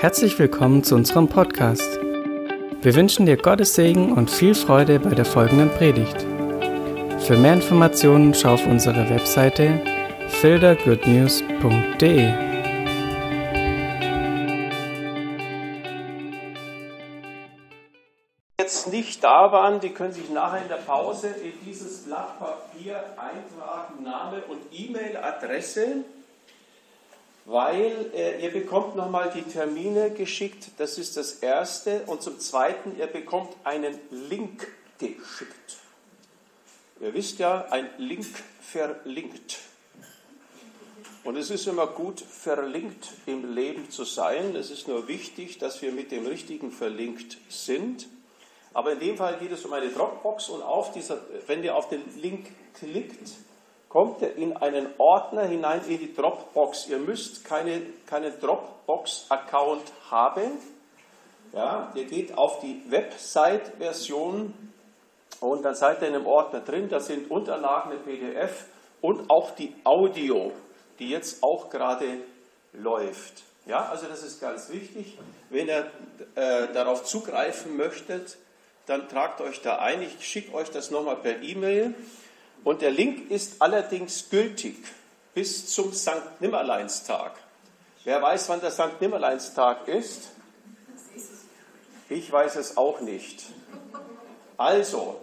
Herzlich willkommen zu unserem Podcast. Wir wünschen dir Gottes Segen und viel Freude bei der folgenden Predigt. Für mehr Informationen schau auf unsere Webseite fildergoodnews.de. Jetzt nicht da waren, die können sich nachher in der Pause in dieses Blatt Papier eintragen, Name und E-Mail-Adresse weil äh, ihr bekommt nochmal die Termine geschickt, das ist das Erste. Und zum Zweiten, ihr bekommt einen Link geschickt. Ihr wisst ja, ein Link verlinkt. Und es ist immer gut, verlinkt im Leben zu sein. Es ist nur wichtig, dass wir mit dem Richtigen verlinkt sind. Aber in dem Fall geht es um eine Dropbox und auf dieser, wenn ihr auf den Link klickt, kommt er in einen Ordner hinein in die Dropbox. Ihr müsst keine, keinen Dropbox-Account haben. Ja, ihr geht auf die Website-Version und dann seid ihr in einem Ordner drin. Da sind Unterlagen in PDF und auch die Audio, die jetzt auch gerade läuft. Ja, also das ist ganz wichtig. Wenn ihr äh, darauf zugreifen möchtet, dann tragt euch da ein. Ich schicke euch das nochmal per E-Mail. Und der Link ist allerdings gültig bis zum Sankt Nimmerleinstag. Wer weiß, wann der Sankt Nimmerleinstag ist? Ich weiß es auch nicht. Also,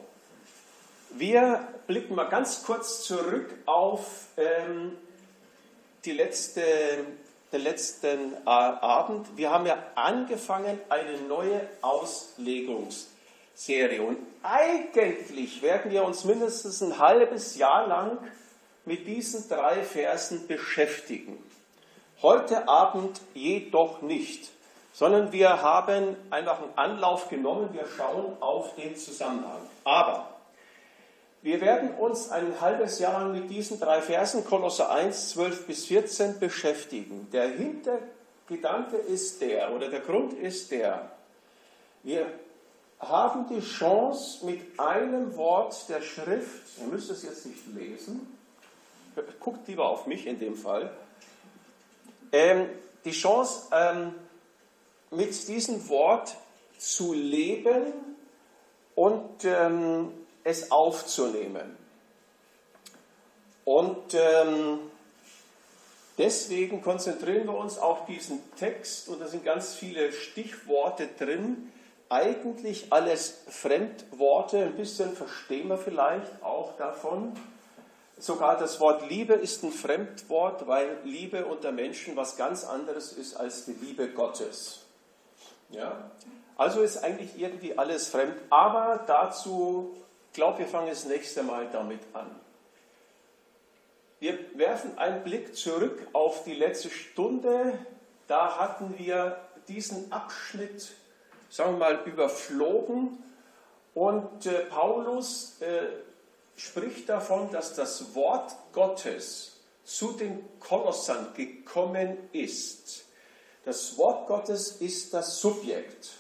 wir blicken mal ganz kurz zurück auf ähm, die letzte, den letzten äh, Abend. Wir haben ja angefangen, eine neue Auslegungs- Serie. Und eigentlich werden wir uns mindestens ein halbes Jahr lang mit diesen drei Versen beschäftigen. Heute Abend jedoch nicht, sondern wir haben einfach einen Anlauf genommen, wir schauen auf den Zusammenhang. Aber wir werden uns ein halbes Jahr lang mit diesen drei Versen, Kolosse 1, 12 bis 14, beschäftigen. Der Hintergedanke ist der, oder der Grund ist der, wir haben die Chance, mit einem Wort der Schrift, ihr müsst es jetzt nicht lesen, guckt lieber auf mich in dem Fall, ähm, die Chance, ähm, mit diesem Wort zu leben und ähm, es aufzunehmen. Und ähm, deswegen konzentrieren wir uns auf diesen Text und da sind ganz viele Stichworte drin, eigentlich alles Fremdworte, ein bisschen verstehen wir vielleicht auch davon. Sogar das Wort Liebe ist ein Fremdwort, weil Liebe unter Menschen was ganz anderes ist als die Liebe Gottes. Ja? Also ist eigentlich irgendwie alles fremd, aber dazu, glaube, wir fangen das nächste Mal damit an. Wir werfen einen Blick zurück auf die letzte Stunde. Da hatten wir diesen Abschnitt sagen wir mal, überflogen. Und äh, Paulus äh, spricht davon, dass das Wort Gottes zu den Kolossern gekommen ist. Das Wort Gottes ist das Subjekt.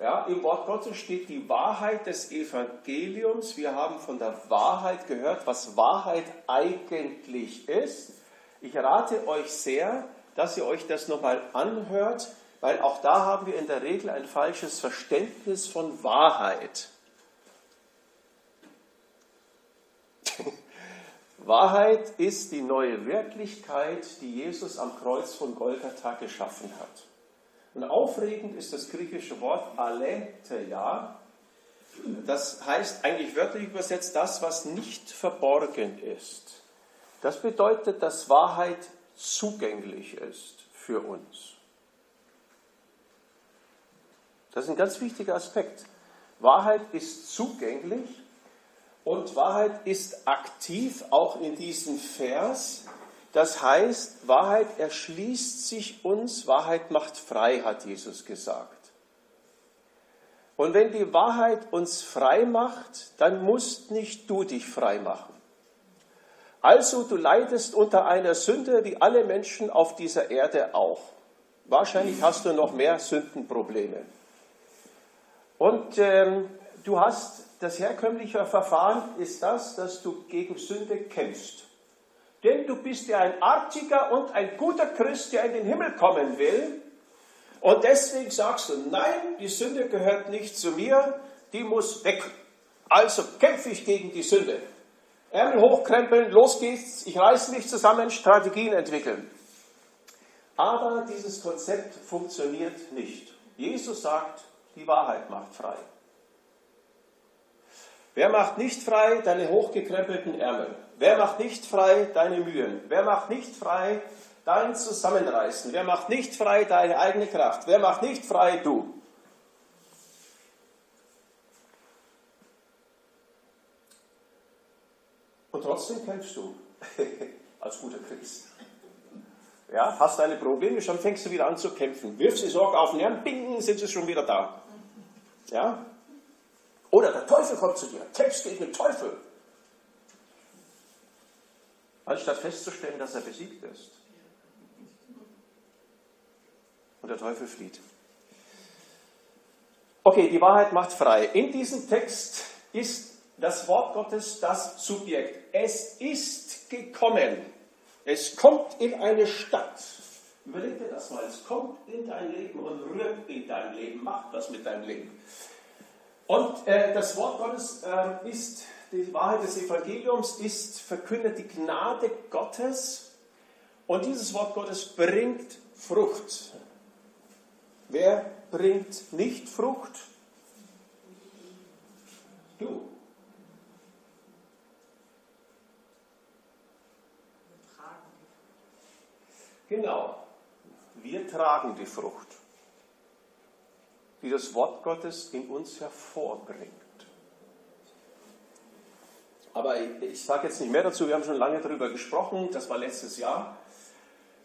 Ja, Im Wort Gottes steht die Wahrheit des Evangeliums. Wir haben von der Wahrheit gehört, was Wahrheit eigentlich ist. Ich rate euch sehr, dass ihr euch das nochmal anhört, weil auch da haben wir in der Regel ein falsches Verständnis von Wahrheit. Wahrheit ist die neue Wirklichkeit, die Jesus am Kreuz von Golgatha geschaffen hat. Und aufregend ist das griechische Wort aletheia. Das heißt eigentlich wörtlich übersetzt das, was nicht verborgen ist. Das bedeutet, dass Wahrheit zugänglich ist für uns. Das ist ein ganz wichtiger Aspekt. Wahrheit ist zugänglich und Wahrheit ist aktiv, auch in diesem Vers. Das heißt, Wahrheit erschließt sich uns, Wahrheit macht frei, hat Jesus gesagt. Und wenn die Wahrheit uns frei macht, dann musst nicht du dich frei machen. Also du leidest unter einer Sünde wie alle Menschen auf dieser Erde auch. Wahrscheinlich hast du noch mehr Sündenprobleme. Und ähm, du hast, das herkömmliche Verfahren ist das, dass du gegen Sünde kämpfst. Denn du bist ja ein artiger und ein guter Christ, der in den Himmel kommen will. Und deswegen sagst du, nein, die Sünde gehört nicht zu mir, die muss weg. Also kämpfe ich gegen die Sünde. Ärmel hochkrempeln, los geht's, ich reiß mich zusammen, Strategien entwickeln. Aber dieses Konzept funktioniert nicht. Jesus sagt, die Wahrheit macht frei. Wer macht nicht frei deine hochgekrempelten Ärmel? Wer macht nicht frei deine Mühen? Wer macht nicht frei dein Zusammenreißen? Wer macht nicht frei deine eigene Kraft? Wer macht nicht frei du? Und trotzdem kämpfst du als guter Christ. Ja, hast deine Probleme, schon fängst du wieder an zu kämpfen. Wirfst die Sorge auf den Herrn, bing, sind sie schon wieder da. Ja? Oder der Teufel kommt zu dir, kämpfst gegen den Teufel. Anstatt festzustellen, dass er besiegt ist. Und der Teufel flieht. Okay, die Wahrheit macht frei. In diesem Text ist das Wort Gottes das Subjekt. Es ist gekommen. Es kommt in eine Stadt. Überleg dir das mal. Es kommt in dein Leben und rührt in dein Leben, macht was mit deinem Leben. Und äh, das Wort Gottes äh, ist, die Wahrheit des Evangeliums ist, verkündet die Gnade Gottes. Und dieses Wort Gottes bringt Frucht. Wer bringt nicht Frucht? Du. Genau. Wir tragen die Frucht, die das Wort Gottes in uns hervorbringt. Aber ich, sage jetzt nicht mehr dazu, wir haben schon lange darüber gesprochen, das war letztes Jahr.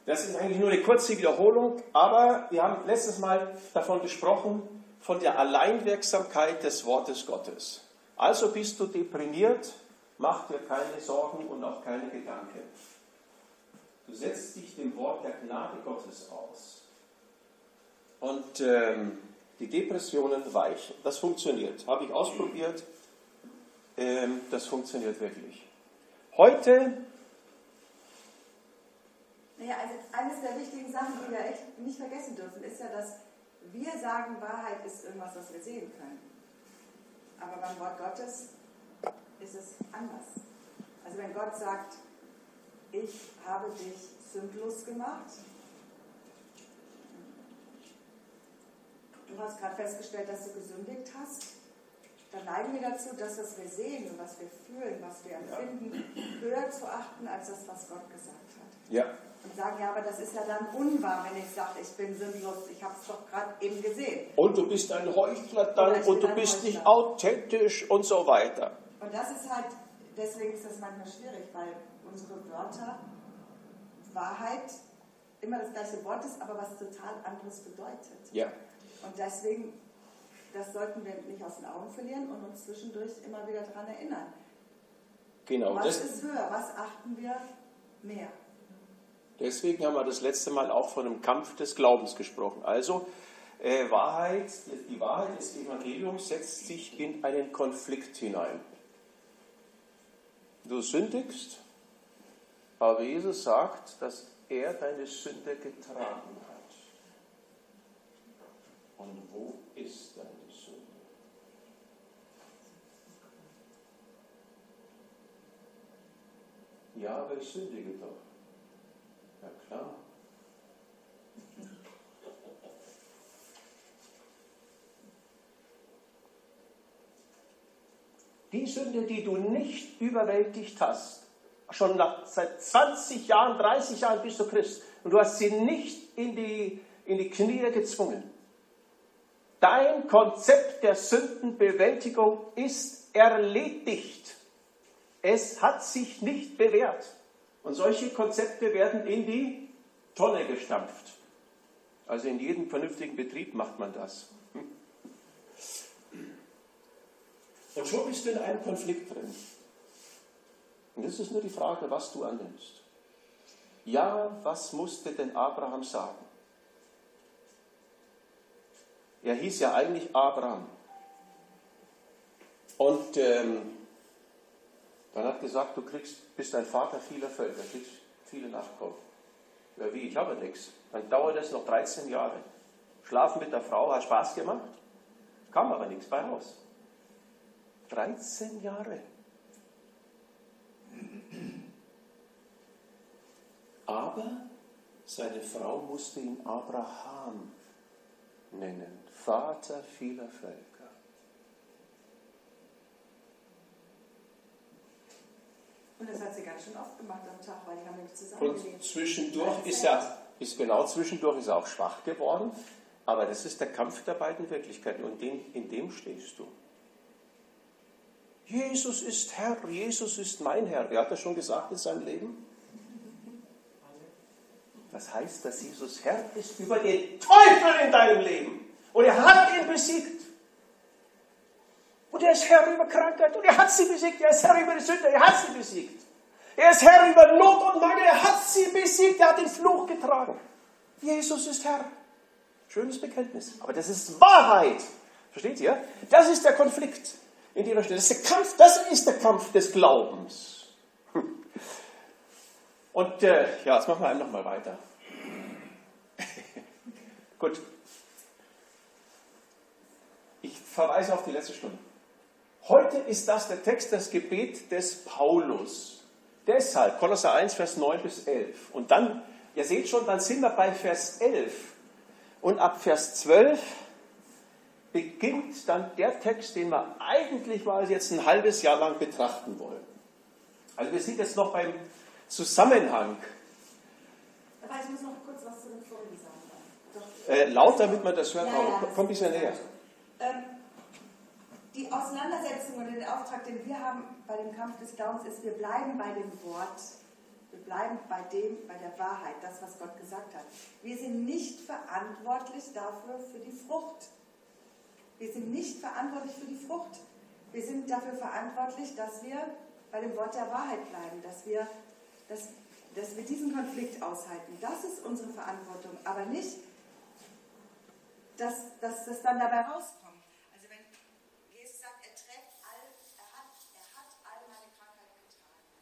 Das ist eigentlich nur eine kurze Wiederholung, aber wir haben letztes Mal davon gesprochen, von der Alleinwirksamkeit des Wortes Gottes. Also bist du deprimiert, mach dir keine Sorgen und auch keine Gedanken. Du setzt dich dem Wort der Gnade Gottes aus. Und ähm, die Depressionen weichen. Das funktioniert. Habe ich ausprobiert. Ähm, das funktioniert wirklich. Heute. Naja, also eines der wichtigen Sachen, die wir echt nicht vergessen dürfen, ist ja, dass wir sagen, Wahrheit ist irgendwas, was wir sehen können. Aber beim Wort Gottes ist es anders. Also wenn Gott sagt, ich habe dich sündlos gemacht. Du hast gerade festgestellt, dass du gesündigt hast. Dann neigen wir dazu, das, was wir sehen und was wir fühlen, was wir empfinden, ja. höher zu achten als das, was Gott gesagt hat. Ja. Und sagen, ja, aber das ist ja dann unwahr, wenn ich sage, ich bin sündlos, ich habe es doch gerade eben gesehen. Und du bist ein Heuchler dann und du bist Heuchler. nicht authentisch und so weiter. Und das ist halt, deswegen ist das manchmal schwierig, weil unsere Wörter Wahrheit immer das gleiche Wort ist, aber was total anderes bedeutet. Ja. Und deswegen, das sollten wir nicht aus den Augen verlieren und uns zwischendurch immer wieder daran erinnern. Genau. Was ist höher? Was achten wir mehr? Deswegen haben wir das letzte Mal auch von einem Kampf des Glaubens gesprochen. Also äh, Wahrheit, die Wahrheit des Evangeliums setzt sich in einen Konflikt hinein. Du sündigst, aber Jesus sagt, dass er deine Sünde getragen hat. Und wo ist deine Sünde? Ja, aber ich sündige doch. Ja klar. Die Sünde, die du nicht überwältigt hast, schon seit 20 Jahren, 30 Jahren bist du Christ und du hast sie nicht in die, in die Knie gezwungen. Dein Konzept der Sündenbewältigung ist erledigt. Es hat sich nicht bewährt. Und solche Konzepte werden in die Tonne gestampft. Also in jedem vernünftigen Betrieb macht man das. Hm? Und schon bist du in einem Konflikt drin. Und es ist nur die Frage, was du annimmst. Ja, was musste denn Abraham sagen? Er hieß ja eigentlich Abraham. Und ähm, dann hat gesagt, du kriegst, bist ein Vater vieler Völker, kriegst viele Nachkommen. Ja, wie, ich habe nichts. Dann dauert es noch 13 Jahre. Schlafen mit der Frau hat Spaß gemacht, kam aber nichts bei raus. 13 Jahre. Aber seine Frau musste ihn Abraham nennen, Vater vieler Völker. Und das hat sie ganz schön oft gemacht am Tag, weil die haben nämlich zusammengelebt. Und zwischendurch ist er, ist genau zwischendurch ist er auch schwach geworden, aber das ist der Kampf der beiden Wirklichkeiten und in, in dem stehst du. Jesus ist Herr, Jesus ist mein Herr. Wer hat das schon gesagt in seinem Leben? Das heißt, dass Jesus Herr ist über den Teufel in deinem Leben. Und er hat ihn besiegt. Und er ist Herr über Krankheit und er hat sie besiegt. Er ist Herr über die Sünde, er hat sie besiegt. Er ist Herr über Not und Mangel, er hat sie besiegt, er hat den Fluch getragen. Jesus ist Herr. Schönes Bekenntnis. Aber das ist Wahrheit. Versteht ihr? Das ist der Konflikt, in dem wir stehen. Das ist der Kampf, das ist der Kampf des Glaubens. Und äh, ja, jetzt machen wir einfach mal weiter. Gut. Ich verweise auf die letzte Stunde. Heute ist das der Text, das Gebet des Paulus. Deshalb, Kolosser 1, Vers 9 bis 11. Und dann, ihr seht schon, dann sind wir bei Vers 11. Und ab Vers 12 beginnt dann der Text, den wir eigentlich mal jetzt ein halbes Jahr lang betrachten wollen. Also wir sind jetzt noch beim Zusammenhang. Aber ich muss noch kurz was zu dem Vorigen sagen. Äh, laut, damit man das hört, Ja, ja, komm ein bisschen näher. Ähm, die Auseinandersetzung und den Auftrag, den wir haben bei dem Kampf des Glaubens, ist, wir bleiben bei dem Wort. Wir bleiben bei dem, bei der Wahrheit, das, was Gott gesagt hat. Wir sind nicht verantwortlich dafür für die Frucht. Wir sind nicht verantwortlich für die Frucht. Wir sind dafür verantwortlich, dass wir bei dem Wort der Wahrheit bleiben, dass wir, dass, dass wir diesen Konflikt aushalten. Das ist unsere Verantwortung, aber nicht, dass, dass das dann dabei rauskommt. Also wenn Jesus sagt, er trägt all, er hat, er hat all meine Krankheit getragen,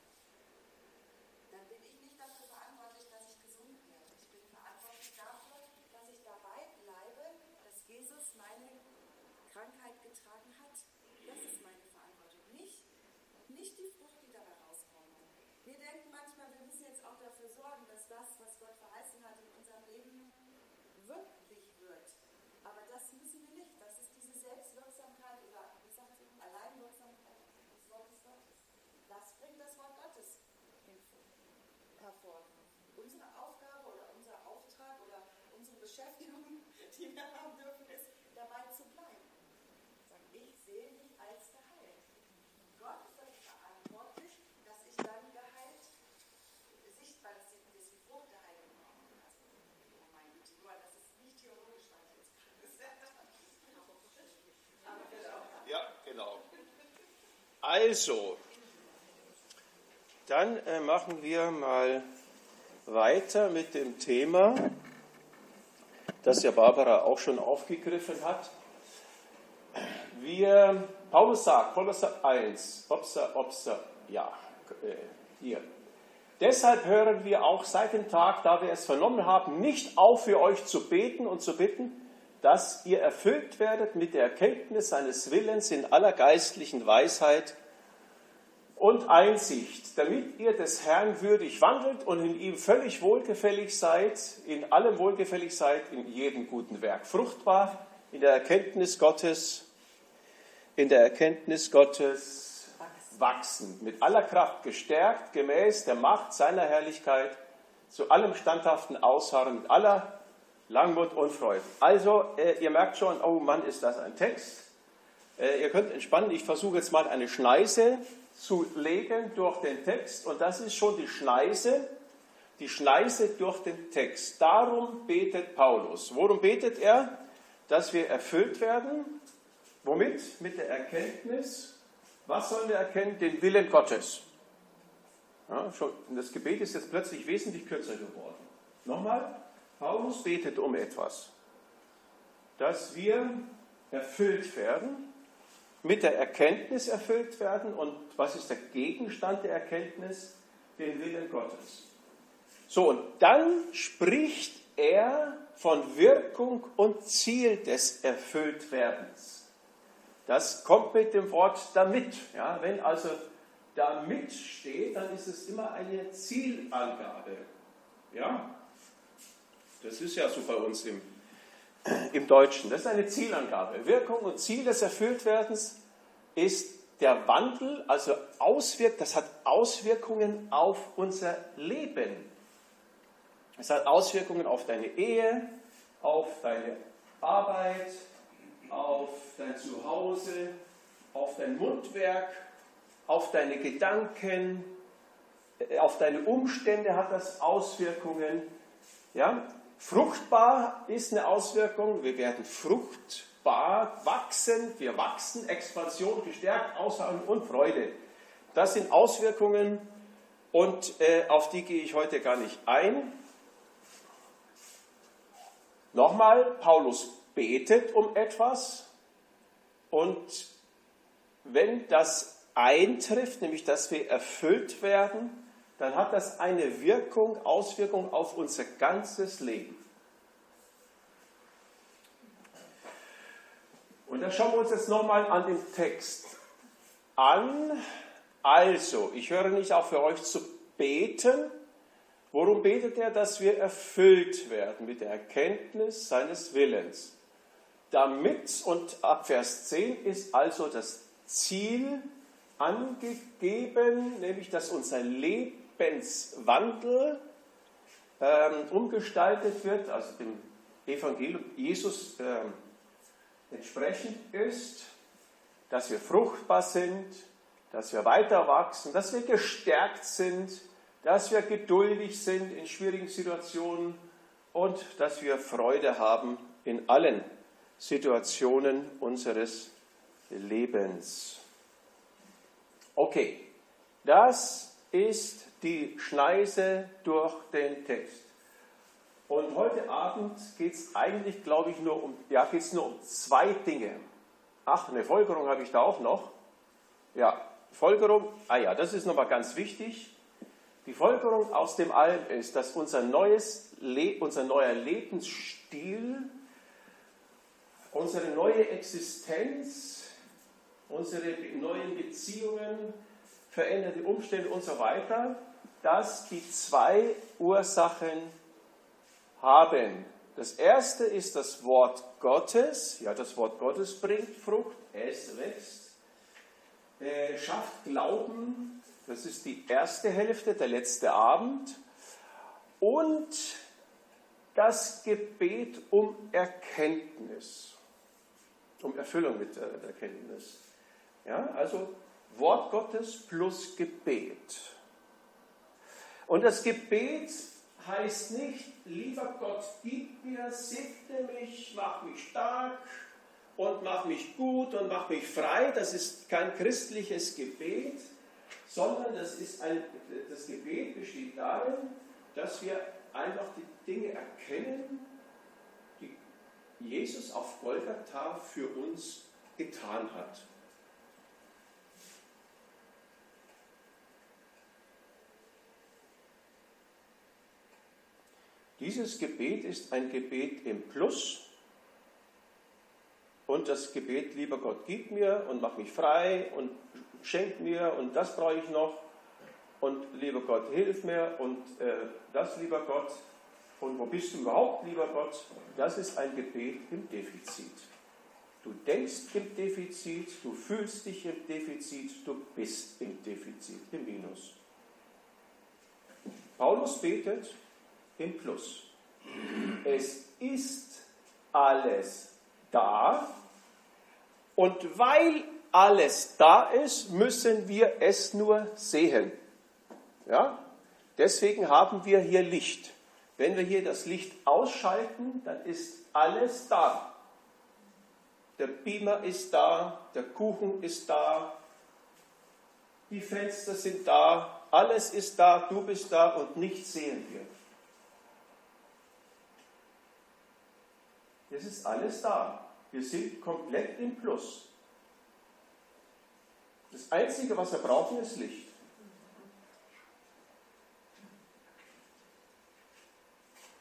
dann bin ich nicht dafür verantwortlich, dass ich gesund werde. Ich bin verantwortlich dafür, dass ich dabei bleibe, dass Jesus meine Krankheit getragen hat. Das ist meine Verantwortung. Nicht, nicht die Frucht, die dabei rauskommt. Wir denken manchmal, wir müssen jetzt auch dafür sorgen, dass das, was Gott verheißen hat, in unserem Leben wirklich wird. Aber das müssen wir nicht. Das ist diese Selbstwirksamkeit oder, wie sagt sie, Alleinwirksamkeit des Wortes Gottes. Das bringt das Wort Gottes hervor. Unsere Aufgabe oder unser Auftrag oder unsere Beschäftigung, die wir haben dürfen, ist, dabei zu bleiben. Ich sehe mich als geheilt. Gott ist dafür verantwortlich, dass ich dann geheilt sichtbar, dass die, dass die Frucht der Heilung kommt. Also, oh mein Güte, nur, dass es nicht theologisch weiter ist. Ja, genau. Also, dann äh, machen wir mal weiter mit dem Thema, das ja Barbara auch schon aufgegriffen hat. Wir, Paulus sagt, Kolosser 1, Opsa, Opsa, ja, äh, hier. Deshalb hören wir auch seit dem Tag, da wir es vernommen haben, nicht auf für euch zu beten und zu bitten, dass ihr erfüllt werdet mit der Erkenntnis seines Willens in aller geistlichen Weisheit und Einsicht, damit ihr des Herrn würdig wandelt und in ihm völlig wohlgefällig seid, in allem wohlgefällig seid, in jedem guten Werk. Fruchtbar in der Erkenntnis Gottes, in der Erkenntnis Gottes wachsen, mit aller Kraft gestärkt, gemäß der Macht seiner Herrlichkeit, zu allem standhaften Ausharren, mit aller Langmut und Freude. Also, äh, ihr merkt schon, oh Mann, ist das ein Text. Äh, ihr könnt entspannen, ich versuche jetzt mal eine Schneise zu legen durch den Text und das ist schon die Schneise, die Schneise durch den Text. Darum betet Paulus. Worum betet er? Dass wir erfüllt werden. Womit? Mit der Erkenntnis. Was sollen wir erkennen? Den Willen Gottes. Ja, schon, das Gebet ist jetzt plötzlich wesentlich kürzer geworden. Nochmal, Paulus betet um etwas, dass wir erfüllt werden, mit der Erkenntnis erfüllt werden. Und was ist der Gegenstand der Erkenntnis? Den Willen Gottes. So, und dann spricht er von Wirkung und Ziel des Erfülltwerdens. Das kommt mit dem Wort damit. Ja, wenn also damit steht, dann ist es immer eine Zielangabe. Ja? Das ist ja so bei uns im, im Deutschen. Das ist eine Zielangabe. Wirkung und Ziel des Erfülltwerdens ist der Wandel, also auswirkt, das hat Auswirkungen auf unser Leben. Es hat Auswirkungen auf deine Ehe, auf deine Arbeit, auf dein Zuhause, auf dein Mundwerk, auf deine Gedanken, äh, auf deine Umstände hat das Auswirkungen. Ja? Fruchtbar ist eine Auswirkung, wir werden fruchtbar wachsen, wir wachsen, Expansion gestärkt, Aussagen und Freude. Das sind Auswirkungen und äh, auf die gehe ich heute gar nicht ein. Nochmal, Paulus betet um etwas und wenn das eintrifft, nämlich dass wir erfüllt werden, dann hat das eine Wirkung, Auswirkung auf unser ganzes Leben. Und dann schauen wir uns jetzt nochmal an den Text an. Also, ich höre nicht auf für euch zu beten, Worum betet er, dass wir erfüllt werden mit der Erkenntnis seines Willens? Damit, und ab Vers 10 ist also das Ziel angegeben, nämlich dass unser Lebenswandel ähm, umgestaltet wird, also dem Evangelium Jesus ähm, entsprechend ist, dass wir fruchtbar sind, dass wir weiter wachsen, dass wir gestärkt sind, dass wir geduldig sind in schwierigen Situationen und dass wir Freude haben in allen Situationen unseres Lebens. Okay, das ist die Schneise durch den Text. Und heute Abend geht es eigentlich, glaube ich, nur um, ja, geht's nur um zwei Dinge. Ach, eine Folgerung habe ich da auch noch. Ja, Folgerung, ah ja, das ist nochmal ganz wichtig. Die Folgerung aus dem allem ist, dass unser, neues, unser neuer Lebensstil, unsere neue Existenz, unsere neuen Beziehungen, veränderte Umstände und so weiter, dass die zwei Ursachen haben. Das erste ist das Wort Gottes. Ja, das Wort Gottes bringt Frucht, es wächst, äh, schafft Glauben, das ist die erste Hälfte, der letzte Abend. Und das Gebet um Erkenntnis, um Erfüllung mit Erkenntnis. Ja, also Wort Gottes plus Gebet. Und das Gebet heißt nicht, lieber Gott, gib mir, segne mich, mach mich stark und mach mich gut und mach mich frei. Das ist kein christliches Gebet, sondern das, ist ein, das Gebet besteht darin, dass wir einfach die Dinge erkennen, die Jesus auf Golgatha für uns getan hat. Dieses Gebet ist ein Gebet im Plus und das Gebet, lieber Gott, gib mir und mach mich frei und schenk mir und das brauche ich noch und lieber Gott, hilf mir und äh, das, lieber Gott, und wo bist du überhaupt, lieber Gott? Das ist ein Gebet im Defizit. Du denkst im Defizit, du fühlst dich im Defizit, du bist im Defizit, im Minus. Paulus betet im Plus. Es ist alles da und weil alles da ist, müssen wir es nur sehen. Ja? Deswegen haben wir hier Licht. Wenn wir hier das Licht ausschalten, dann ist alles da. Der Beamer ist da, der Kuchen ist da, die Fenster sind da, alles ist da, du bist da und nichts sehen wir. Es ist alles da. Wir sind komplett im Plus. Das Einzige, was wir brauchen, ist Licht.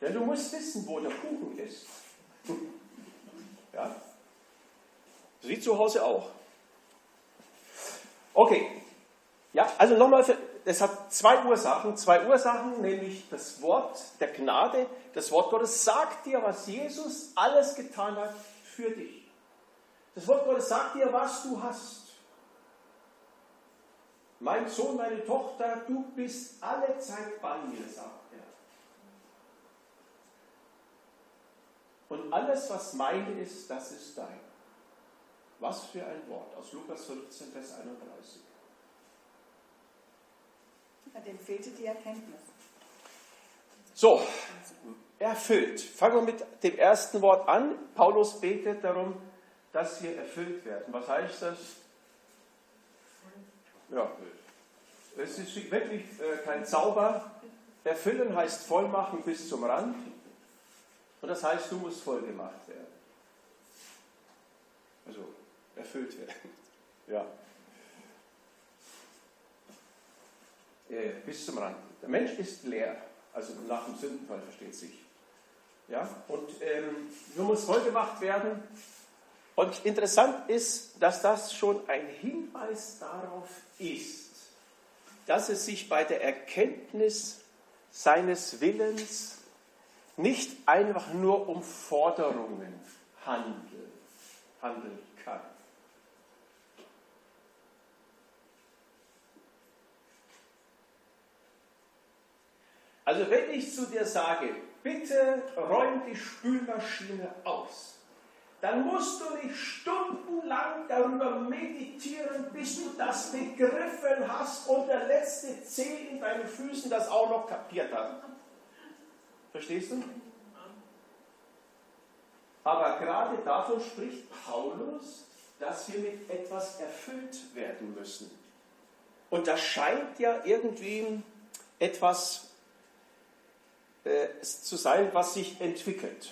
Denn du musst wissen, wo der Kuchen ist. Ja? Wie zu Hause auch. Okay. Ja, also nochmal, es hat zwei Ursachen. Zwei Ursachen, nämlich das Wort der Gnade, das Wort Gottes sagt dir, was Jesus alles getan hat für dich. Das Wort Gottes sagt dir, was du hast. Mein Sohn, meine Tochter, du bist alle Zeit bei mir, sagt er. Und alles, was meine ist, das ist dein. Was für ein Wort aus Lukas 15, Vers 31. Dem fehlte die Erkenntnis. So, erfüllt. Fangen wir mit dem ersten Wort an. Paulus betet darum, dass wir erfüllt werden. Was heißt das? Ja, es ist wirklich äh, kein Zauber. Erfüllen heißt vollmachen bis zum Rand. Und das heißt, du musst voll gemacht werden. Also erfüllt werden. Ja. Äh, bis zum Rand. Der Mensch ist leer, also nach dem Sündenfall versteht sich. Ja? Und ähm, nur muss voll gemacht werden. Und interessant ist, dass das schon ein Hinweis darauf ist, dass es sich bei der Erkenntnis seines Willens nicht einfach nur um Forderungen handelt, handeln kann. Also wenn ich zu dir sage, bitte räum die Spülmaschine aus, dann musst du nicht stundenlang darüber meditieren, bis du das begriffen hast und der letzte Zeh in deinen Füßen das auch noch kapiert hat. Verstehst du? Aber gerade davon spricht Paulus, dass wir mit etwas erfüllt werden müssen. Und das scheint ja irgendwie etwas zu sein, was sich entwickelt.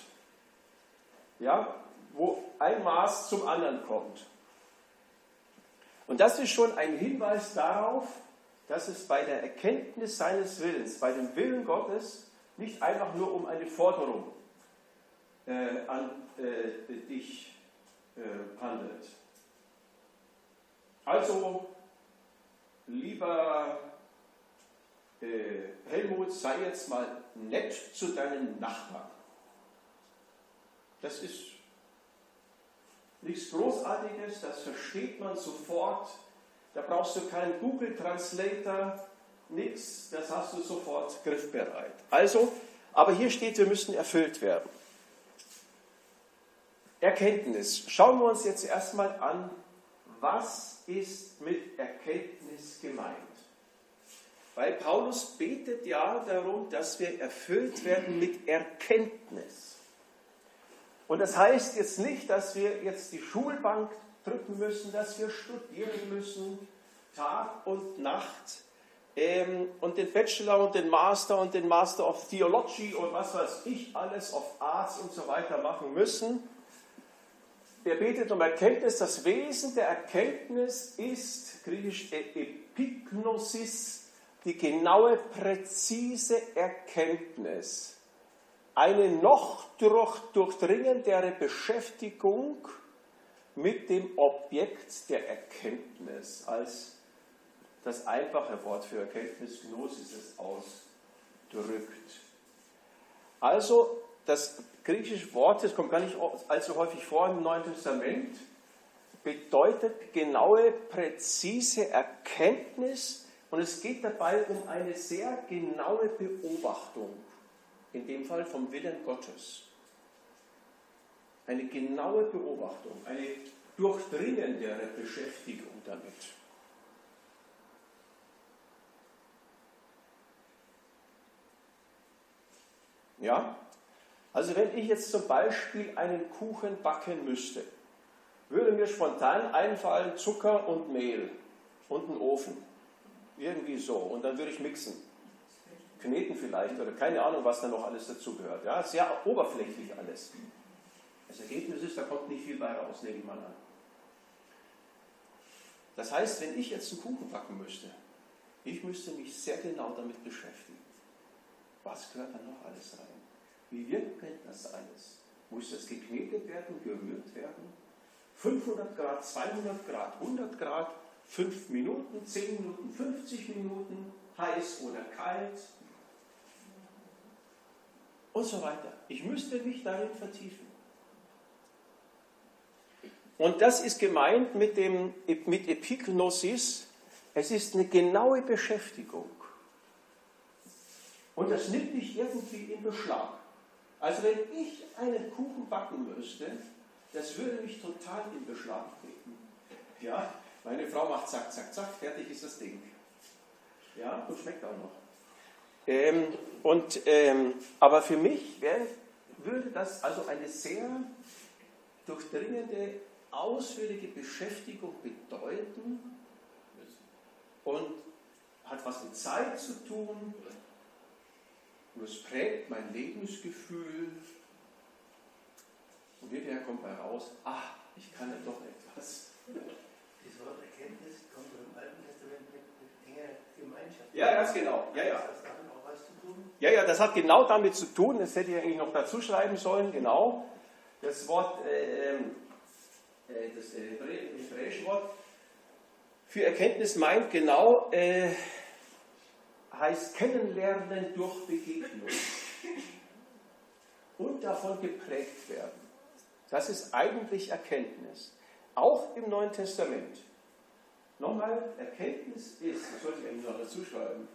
Ja, wo ein Maß zum anderen kommt. Und das ist schon ein Hinweis darauf, dass es bei der Erkenntnis seines Willens, bei dem Willen Gottes, nicht einfach nur um eine Forderung äh, an äh, dich äh, handelt. Also, lieber äh, Helmut, sei jetzt mal nett zu deinen Nachbarn. Das ist nichts Großartiges, das versteht man sofort. Da brauchst du keinen Google Translator, nichts, das hast du sofort griffbereit. Also, aber hier steht, wir müssen erfüllt werden. Erkenntnis. Schauen wir uns jetzt erstmal an, was ist mit Erkenntnis gemeint? Weil Paulus betet ja darum, dass wir erfüllt werden mit Erkenntnis. Und das heißt jetzt nicht, dass wir jetzt die Schulbank drücken müssen, dass wir studieren müssen, Tag und Nacht, ähm, und den Bachelor und den Master und den Master of Theology und was weiß ich alles, of Arts und so weiter machen müssen. Er betet um Erkenntnis. Das Wesen der Erkenntnis ist, griechisch Epignosis, die genaue, präzise Erkenntnis eine noch durchdringendere Beschäftigung mit dem Objekt der Erkenntnis, als das einfache Wort für Erkenntnis Gnosis es ausdrückt. Also das griechische Wort, das kommt gar nicht allzu häufig vor im Neuen Testament, bedeutet genaue, präzise Erkenntnis und es geht dabei um eine sehr genaue Beobachtung in dem Fall vom Willen Gottes. Eine genaue Beobachtung, eine durchdringendere Beschäftigung damit. Ja? Also wenn ich jetzt zum Beispiel einen Kuchen backen müsste, würde mir spontan einfallen Zucker und Mehl und einen Ofen. Irgendwie so. Und dann würde ich mixen. Kneten vielleicht oder keine Ahnung, was da noch alles dazugehört. Ja, sehr oberflächlich alles. Das Ergebnis ist, da kommt nicht viel bei raus, nehme ich mal an. Das heißt, wenn ich jetzt einen Kuchen backen müsste, ich müsste mich sehr genau damit beschäftigen. Was gehört da noch alles rein? Wie wirkt das alles? Muss das geknetet werden, gerührt werden? 500 Grad, 200 Grad, 100 Grad, 5 Minuten, 10 Minuten, 50 Minuten, heiß oder kalt und so weiter. Ich müsste mich darin vertiefen. Und das ist gemeint mit, dem, mit Epignosis. Es ist eine genaue Beschäftigung. Und das nimmt dich irgendwie in Beschlag. Also wenn ich einen Kuchen backen müsste, das würde mich total in Beschlag treten. Ja, meine Frau macht zack, zack, zack, fertig ist das Ding. Ja, und schmeckt auch noch. Ähm, und, ähm, aber für mich wär, würde das also eine sehr durchdringende, ausführliche Beschäftigung bedeuten und hat was mit Zeit zu tun und es prägt mein Lebensgefühl. Und hinterher kommt bei raus, ach, ich kann ja doch etwas. Das Wort Erkenntnis kommt im Alten Testament mit, mit enger Gemeinschaft. Ja, ganz genau. Ja, ja. Ja, ja, das hat genau damit zu tun, das hätte ich eigentlich noch dazu schreiben sollen, genau. Das Wort, äh, äh, das hebräische Wort für Erkenntnis meint genau, äh, heißt kennenlernen durch Begegnung und davon geprägt werden. Das ist eigentlich Erkenntnis. Auch im Neuen Testament. Nochmal, Erkenntnis ist, das sollte ich eigentlich noch dazu schreiben,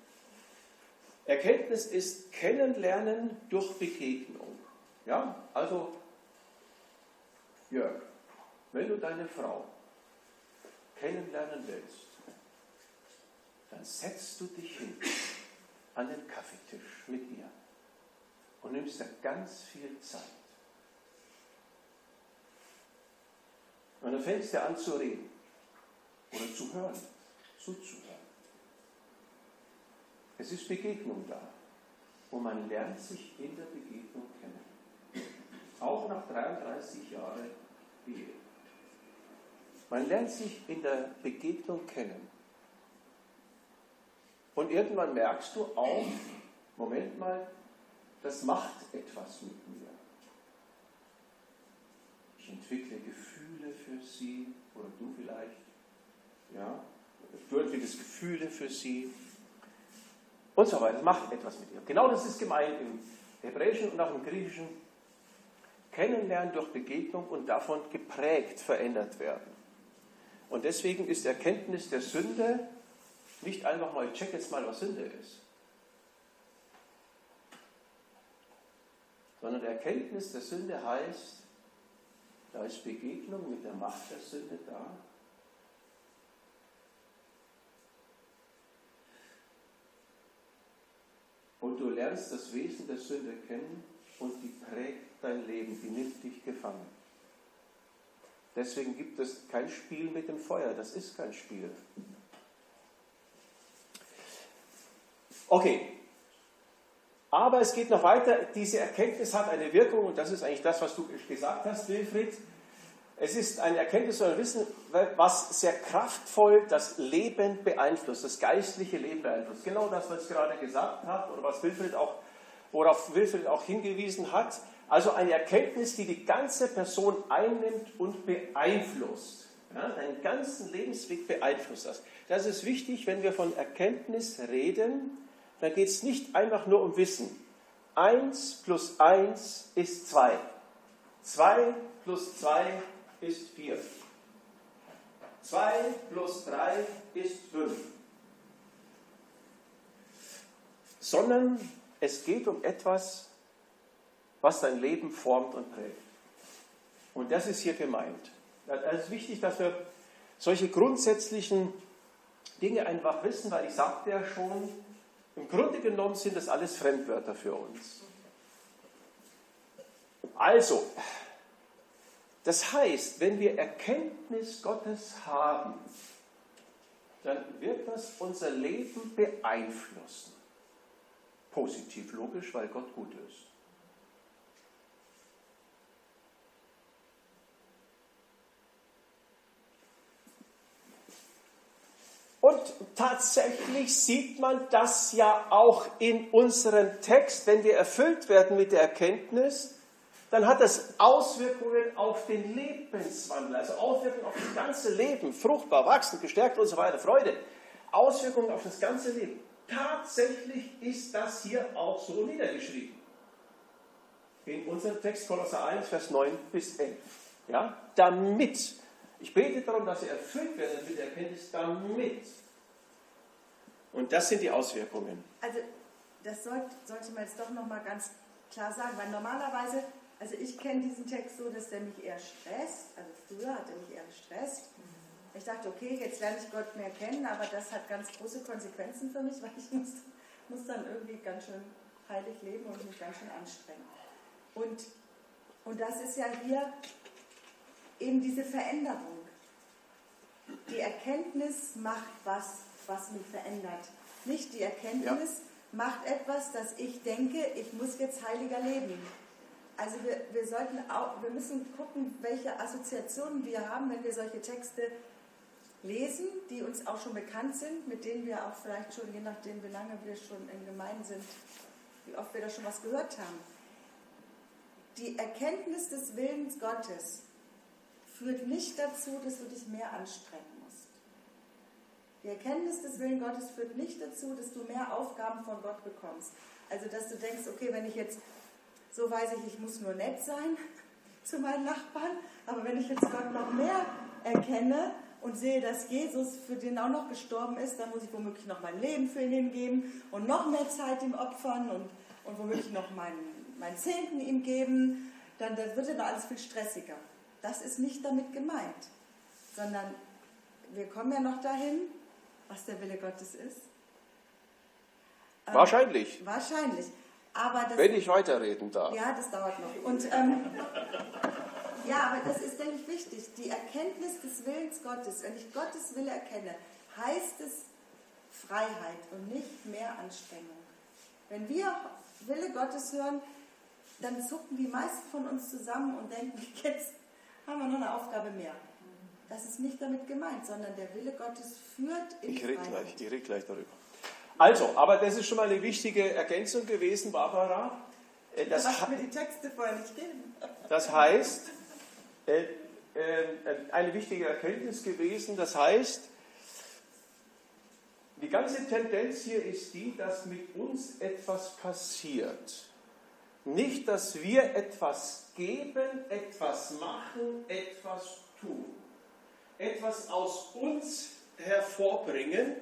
Erkenntnis ist Kennenlernen durch Begegnung. Ja, also, Jörg, wenn du deine Frau kennenlernen willst, dann setzt du dich hin an den Kaffeetisch mit ihr und nimmst da ganz viel Zeit. Und dann fängst du an zu reden oder zu hören, zuzuhören. Es ist Begegnung da und man lernt sich in der Begegnung kennen. Auch nach 33 Jahren Ehe. Man lernt sich in der Begegnung kennen. Und irgendwann merkst du auch, Moment mal, das macht etwas mit mir. Ich entwickle Gefühle für sie, oder du vielleicht. Ja? Du entwickelst Gefühle für sie. Und so weiter. Das macht etwas mit ihr. Genau das ist gemeint im Hebräischen und auch im Griechischen. Kennenlernen durch Begegnung und davon geprägt verändert werden. Und deswegen ist Erkenntnis der Sünde nicht einfach mal, check jetzt mal, was Sünde ist. Sondern Erkenntnis der Sünde heißt, da ist Begegnung mit der Macht der Sünde da. Und du lernst das Wesen der Sünde kennen und die prägt dein Leben, die nimmt dich gefangen. Deswegen gibt es kein Spiel mit dem Feuer, das ist kein Spiel. Okay, aber es geht noch weiter. Diese Erkenntnis hat eine Wirkung und das ist eigentlich das, was du gesagt hast, Wilfried. Es ist eine Erkenntnis oder Wissen, was sehr kraftvoll das Leben beeinflusst, das geistliche Leben beeinflusst. Genau das, was ich gerade gesagt habe oder was Wilfried auch, worauf Wilfried auch hingewiesen hat. Also eine Erkenntnis, die die ganze Person einnimmt und beeinflusst. Ja, deinen ganzen Lebensweg beeinflusst das. Das ist wichtig, wenn wir von Erkenntnis reden, dann geht es nicht einfach nur um Wissen. Eins plus eins ist zwei. Zwei plus zwei ist vier. Zwei plus drei ist fünf. Sondern es geht um etwas, was dein Leben formt und prägt. Und das ist hier gemeint. Es ist wichtig, dass wir solche grundsätzlichen Dinge einfach wissen, weil ich sagte ja schon, im Grunde genommen sind das alles Fremdwörter für uns. Also, das heißt, wenn wir Erkenntnis Gottes haben, dann wird das unser Leben beeinflussen. Positiv, logisch, weil Gott gut ist. Und tatsächlich sieht man das ja auch in unserem Text, wenn wir erfüllt werden mit der Erkenntnis, dann hat das Auswirkungen auf den Lebenswandel, also Auswirkungen auf das ganze Leben, fruchtbar, wachsend, gestärkt und so weiter, Freude, Auswirkungen auf das ganze Leben. Tatsächlich ist das hier auch so niedergeschrieben. In unserem Text Kolosser 1, Vers 9 bis 11. Ja? Damit, ich bete darum, dass ihr erfüllt werdet mit der Erkenntnis, damit. Und das sind die Auswirkungen. Also, das sollte, sollte man jetzt doch nochmal ganz klar sagen, weil normalerweise also ich kenne diesen Text so, dass der mich eher stresst. Also früher hat er mich eher gestresst. Ich dachte, okay, jetzt lerne ich Gott mehr kennen, aber das hat ganz große Konsequenzen für mich, weil ich muss, muss dann irgendwie ganz schön heilig leben und mich ganz schön anstrengen. Und, und das ist ja hier eben diese Veränderung. Die Erkenntnis macht was, was mich verändert. Nicht die Erkenntnis ja. macht etwas, dass ich denke, ich muss jetzt heiliger leben. Also wir, wir sollten auch, wir müssen gucken, welche Assoziationen wir haben, wenn wir solche Texte lesen, die uns auch schon bekannt sind, mit denen wir auch vielleicht schon, je nachdem wie lange wir schon in Gemeinden sind, wie oft wir da schon was gehört haben. Die Erkenntnis des Willens Gottes führt nicht dazu, dass du dich mehr anstrengen musst. Die Erkenntnis des Willens Gottes führt nicht dazu, dass du mehr Aufgaben von Gott bekommst. Also dass du denkst, okay, wenn ich jetzt so weiß ich, ich muss nur nett sein zu meinen Nachbarn. Aber wenn ich jetzt Gott noch mehr erkenne und sehe, dass Jesus für den auch noch gestorben ist, dann muss ich womöglich noch mein Leben für ihn hingeben und noch mehr Zeit ihm opfern und, und womöglich noch meinen, meinen Zehnten ihm geben. Dann das wird dann alles viel stressiger. Das ist nicht damit gemeint, sondern wir kommen ja noch dahin, was der Wille Gottes ist. Wahrscheinlich. Ähm, wahrscheinlich. Aber das, Wenn ich weiterreden darf. Ja, das dauert noch. Und, ähm, ja, aber das ist, denke ich, wichtig. Die Erkenntnis des Willens Gottes, wenn ich Gottes Wille erkenne, heißt es Freiheit und nicht mehr Anstrengung. Wenn wir Wille Gottes hören, dann zucken die meisten von uns zusammen und denken, jetzt haben wir noch eine Aufgabe mehr. Das ist nicht damit gemeint, sondern der Wille Gottes führt in ich Freiheit. Gleich, ich rede gleich darüber. Also, aber das ist schon mal eine wichtige Ergänzung gewesen, Barbara. Äh, das, Was mir die Texte vorher nicht geben. Das heißt, äh, äh, eine wichtige Erkenntnis gewesen, das heißt, die ganze Tendenz hier ist die, dass mit uns etwas passiert. Nicht, dass wir etwas geben, etwas machen, etwas tun. Etwas aus uns hervorbringen,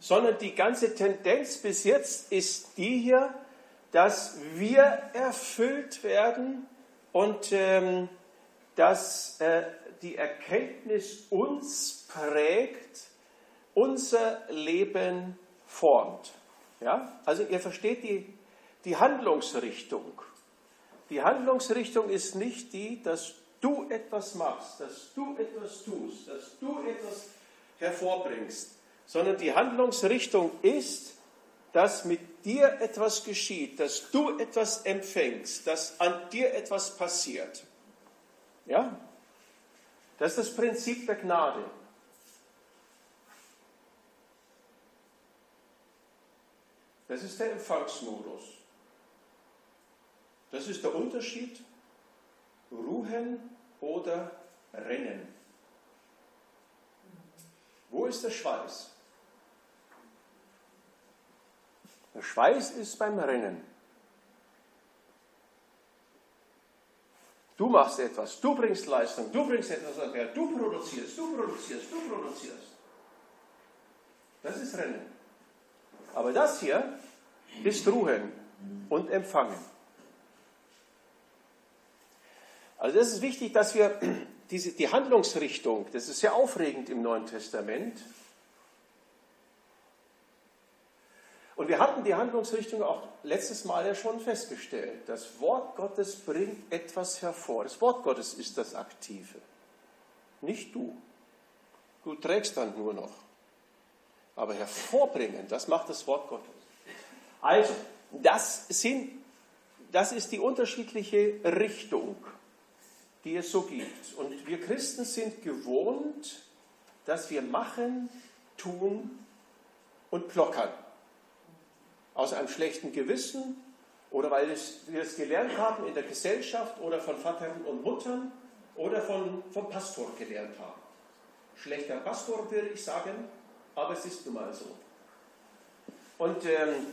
sondern die ganze Tendenz bis jetzt ist die hier, dass wir erfüllt werden und ähm, dass äh, die Erkenntnis uns prägt, unser Leben formt. Ja? Also ihr versteht die, die Handlungsrichtung. Die Handlungsrichtung ist nicht die, dass du etwas machst, dass du etwas tust, dass du etwas hervorbringst, sondern die Handlungsrichtung ist, dass mit dir etwas geschieht, dass du etwas empfängst, dass an dir etwas passiert. Ja? Das ist das Prinzip der Gnade. Das ist der Empfangsmodus. Das ist der Unterschied ruhen oder rennen. Wo ist der Schweiß? Der Schweiß ist beim Rennen. Du machst etwas, du bringst Leistung, du bringst etwas an du produzierst, du produzierst, du produzierst. Das ist Rennen. Aber das hier ist Ruhen und Empfangen. Also das ist wichtig, dass wir diese, die Handlungsrichtung, das ist sehr aufregend im Neuen Testament, Und wir hatten die Handlungsrichtung auch letztes Mal ja schon festgestellt. Das Wort Gottes bringt etwas hervor. Das Wort Gottes ist das Aktive, nicht du. Du trägst dann nur noch. Aber hervorbringen, das macht das Wort Gottes. Also, das, sind, das ist die unterschiedliche Richtung, die es so gibt. Und wir Christen sind gewohnt, dass wir machen, tun und plockern. Aus einem schlechten Gewissen oder weil wir es gelernt haben in der Gesellschaft oder von Vatern und Muttern oder von, vom Pastor gelernt haben. Schlechter Pastor würde ich sagen, aber es ist nun mal so. Und ähm,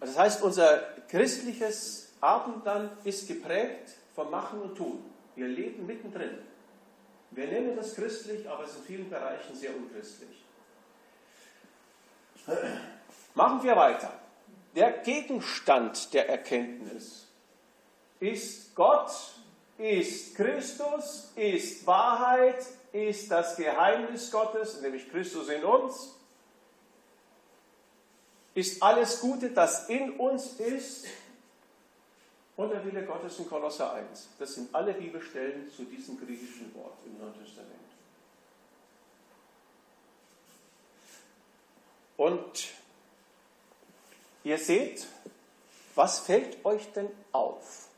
das heißt, unser christliches Abendland ist geprägt vom Machen und Tun. Wir leben mittendrin. Wir nennen das christlich, aber es ist in vielen Bereichen sehr unchristlich. Machen wir weiter. Der Gegenstand der Erkenntnis ist Gott, ist Christus, ist Wahrheit, ist das Geheimnis Gottes, nämlich Christus in uns, ist alles Gute, das in uns ist und der Wille Gottes in Kolosser 1. Das sind alle Bibelstellen zu diesem griechischen Wort im Neuen Testament. Und ihr seht, was fällt euch denn auf?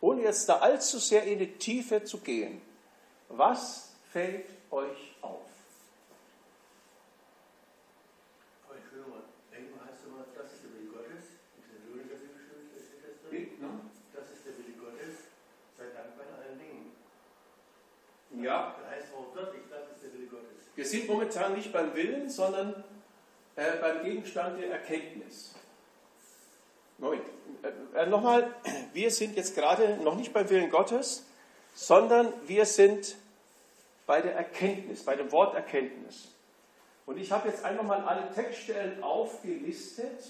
Ohne jetzt da allzu sehr in die Tiefe zu gehen, was fällt euch auf? Entschuldigung, irgendwann hast du mal, das ist der Wille Gottes, in der Bibel, das ist geschrieben, das ist das drin. Wie? Ne? Das ist der Wille Gottes, sei dankbar in allen Dingen. Ja, Da heißt auch wörtlich, das ist der Wille Gottes. wir sind momentan nicht beim Willen, sondern äh, beim Gegenstand der Erkenntnis. Moment, äh, äh, nochmal, wir sind jetzt gerade noch nicht beim Willen Gottes, sondern wir sind bei der Erkenntnis, bei dem Wort Erkenntnis. Und ich habe jetzt einfach mal alle Textstellen aufgelistet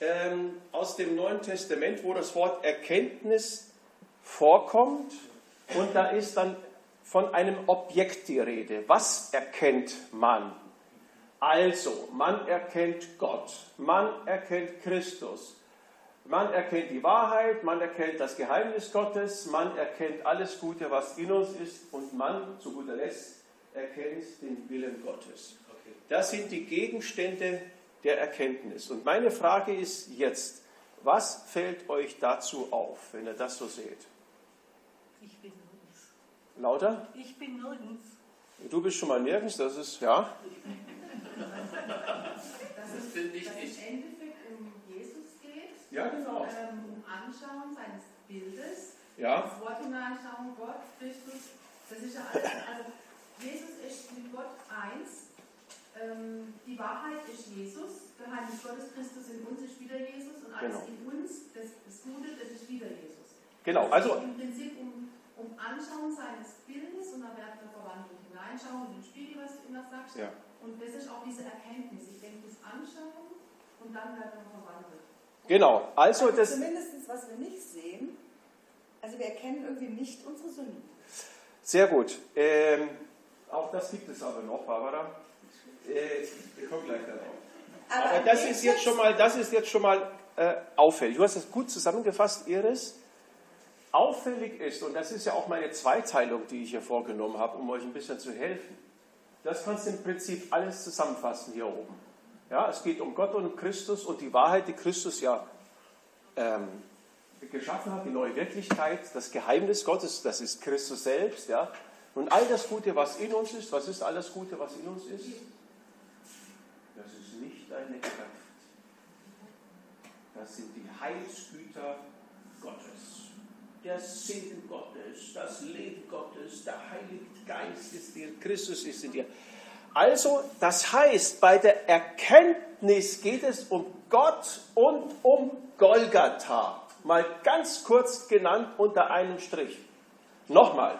ähm, aus dem Neuen Testament, wo das Wort Erkenntnis vorkommt. Und da ist dann von einem Objekt die Rede. Was erkennt man? Also, man erkennt Gott, man erkennt Christus, man erkennt die Wahrheit, man erkennt das Geheimnis Gottes, man erkennt alles Gute, was in uns ist und man, zu guter Letzt, erkennt den Willen Gottes. Das sind die Gegenstände der Erkenntnis. Und meine Frage ist jetzt, was fällt euch dazu auf, wenn ihr das so seht? Ich bin. Lauter? Ich bin nirgends. Du bist schon mal nirgends, das ist, ja. Dass es, finde ich dass nicht. es im Endeffekt um Jesus geht, Ja, genau. ähm, um Anschauen seines Bildes, Ja, das Wort hineinschauen, Gott, Christus, das ist ja alles, also Jesus ist mit Gott eins, ähm, die Wahrheit ist Jesus, Geheimnis Gottes, Christus in uns ist wieder Jesus und alles Genau. in uns, das, das Gute, das ist wieder Jesus. genau. Also, geht im Prinzip Anschauen seines Bildes und da werden wir verwandelt hineinschauen in den Spiegel, was du immer sagst. Ja. Und das ist auch diese Erkenntnis. Ich denke, das Anschauen und dann werden wir verwandelt. genau. Also, Also das, zumindest, was wir nicht sehen, also wir erkennen irgendwie nicht unsere Sünden. sehr gut. Ähm, auch das gibt es aber noch, Barbara. Äh, wir kommen gleich darauf. Aber im das ist jetzt schon mal, das ist jetzt schon mal äh, auffällig. Du hast es gut zusammengefasst, Iris. Auffällig ist, und das ist ja auch meine Zweiteilung, die ich hier vorgenommen habe, um euch ein bisschen zu helfen. Das kannst du im Prinzip alles zusammenfassen hier oben. Ja, es geht um Gott und Christus und die Wahrheit, die Christus ja ähm, geschaffen hat, die neue Wirklichkeit, das Geheimnis Gottes, das ist Christus selbst. Ja. Und all das Gute, was in uns ist, was ist alles Gute, was in uns ist? Das ist nicht deine Kraft. Das sind die Heilsgüter Gottes. Der Segen Gottes, das Leben Gottes, der Heilige Geist ist dir, Christus ist in dir. Also, das heißt, bei der Erkenntnis geht es um Gott und um Golgatha. Mal ganz kurz genannt unter einem Strich. Nochmal.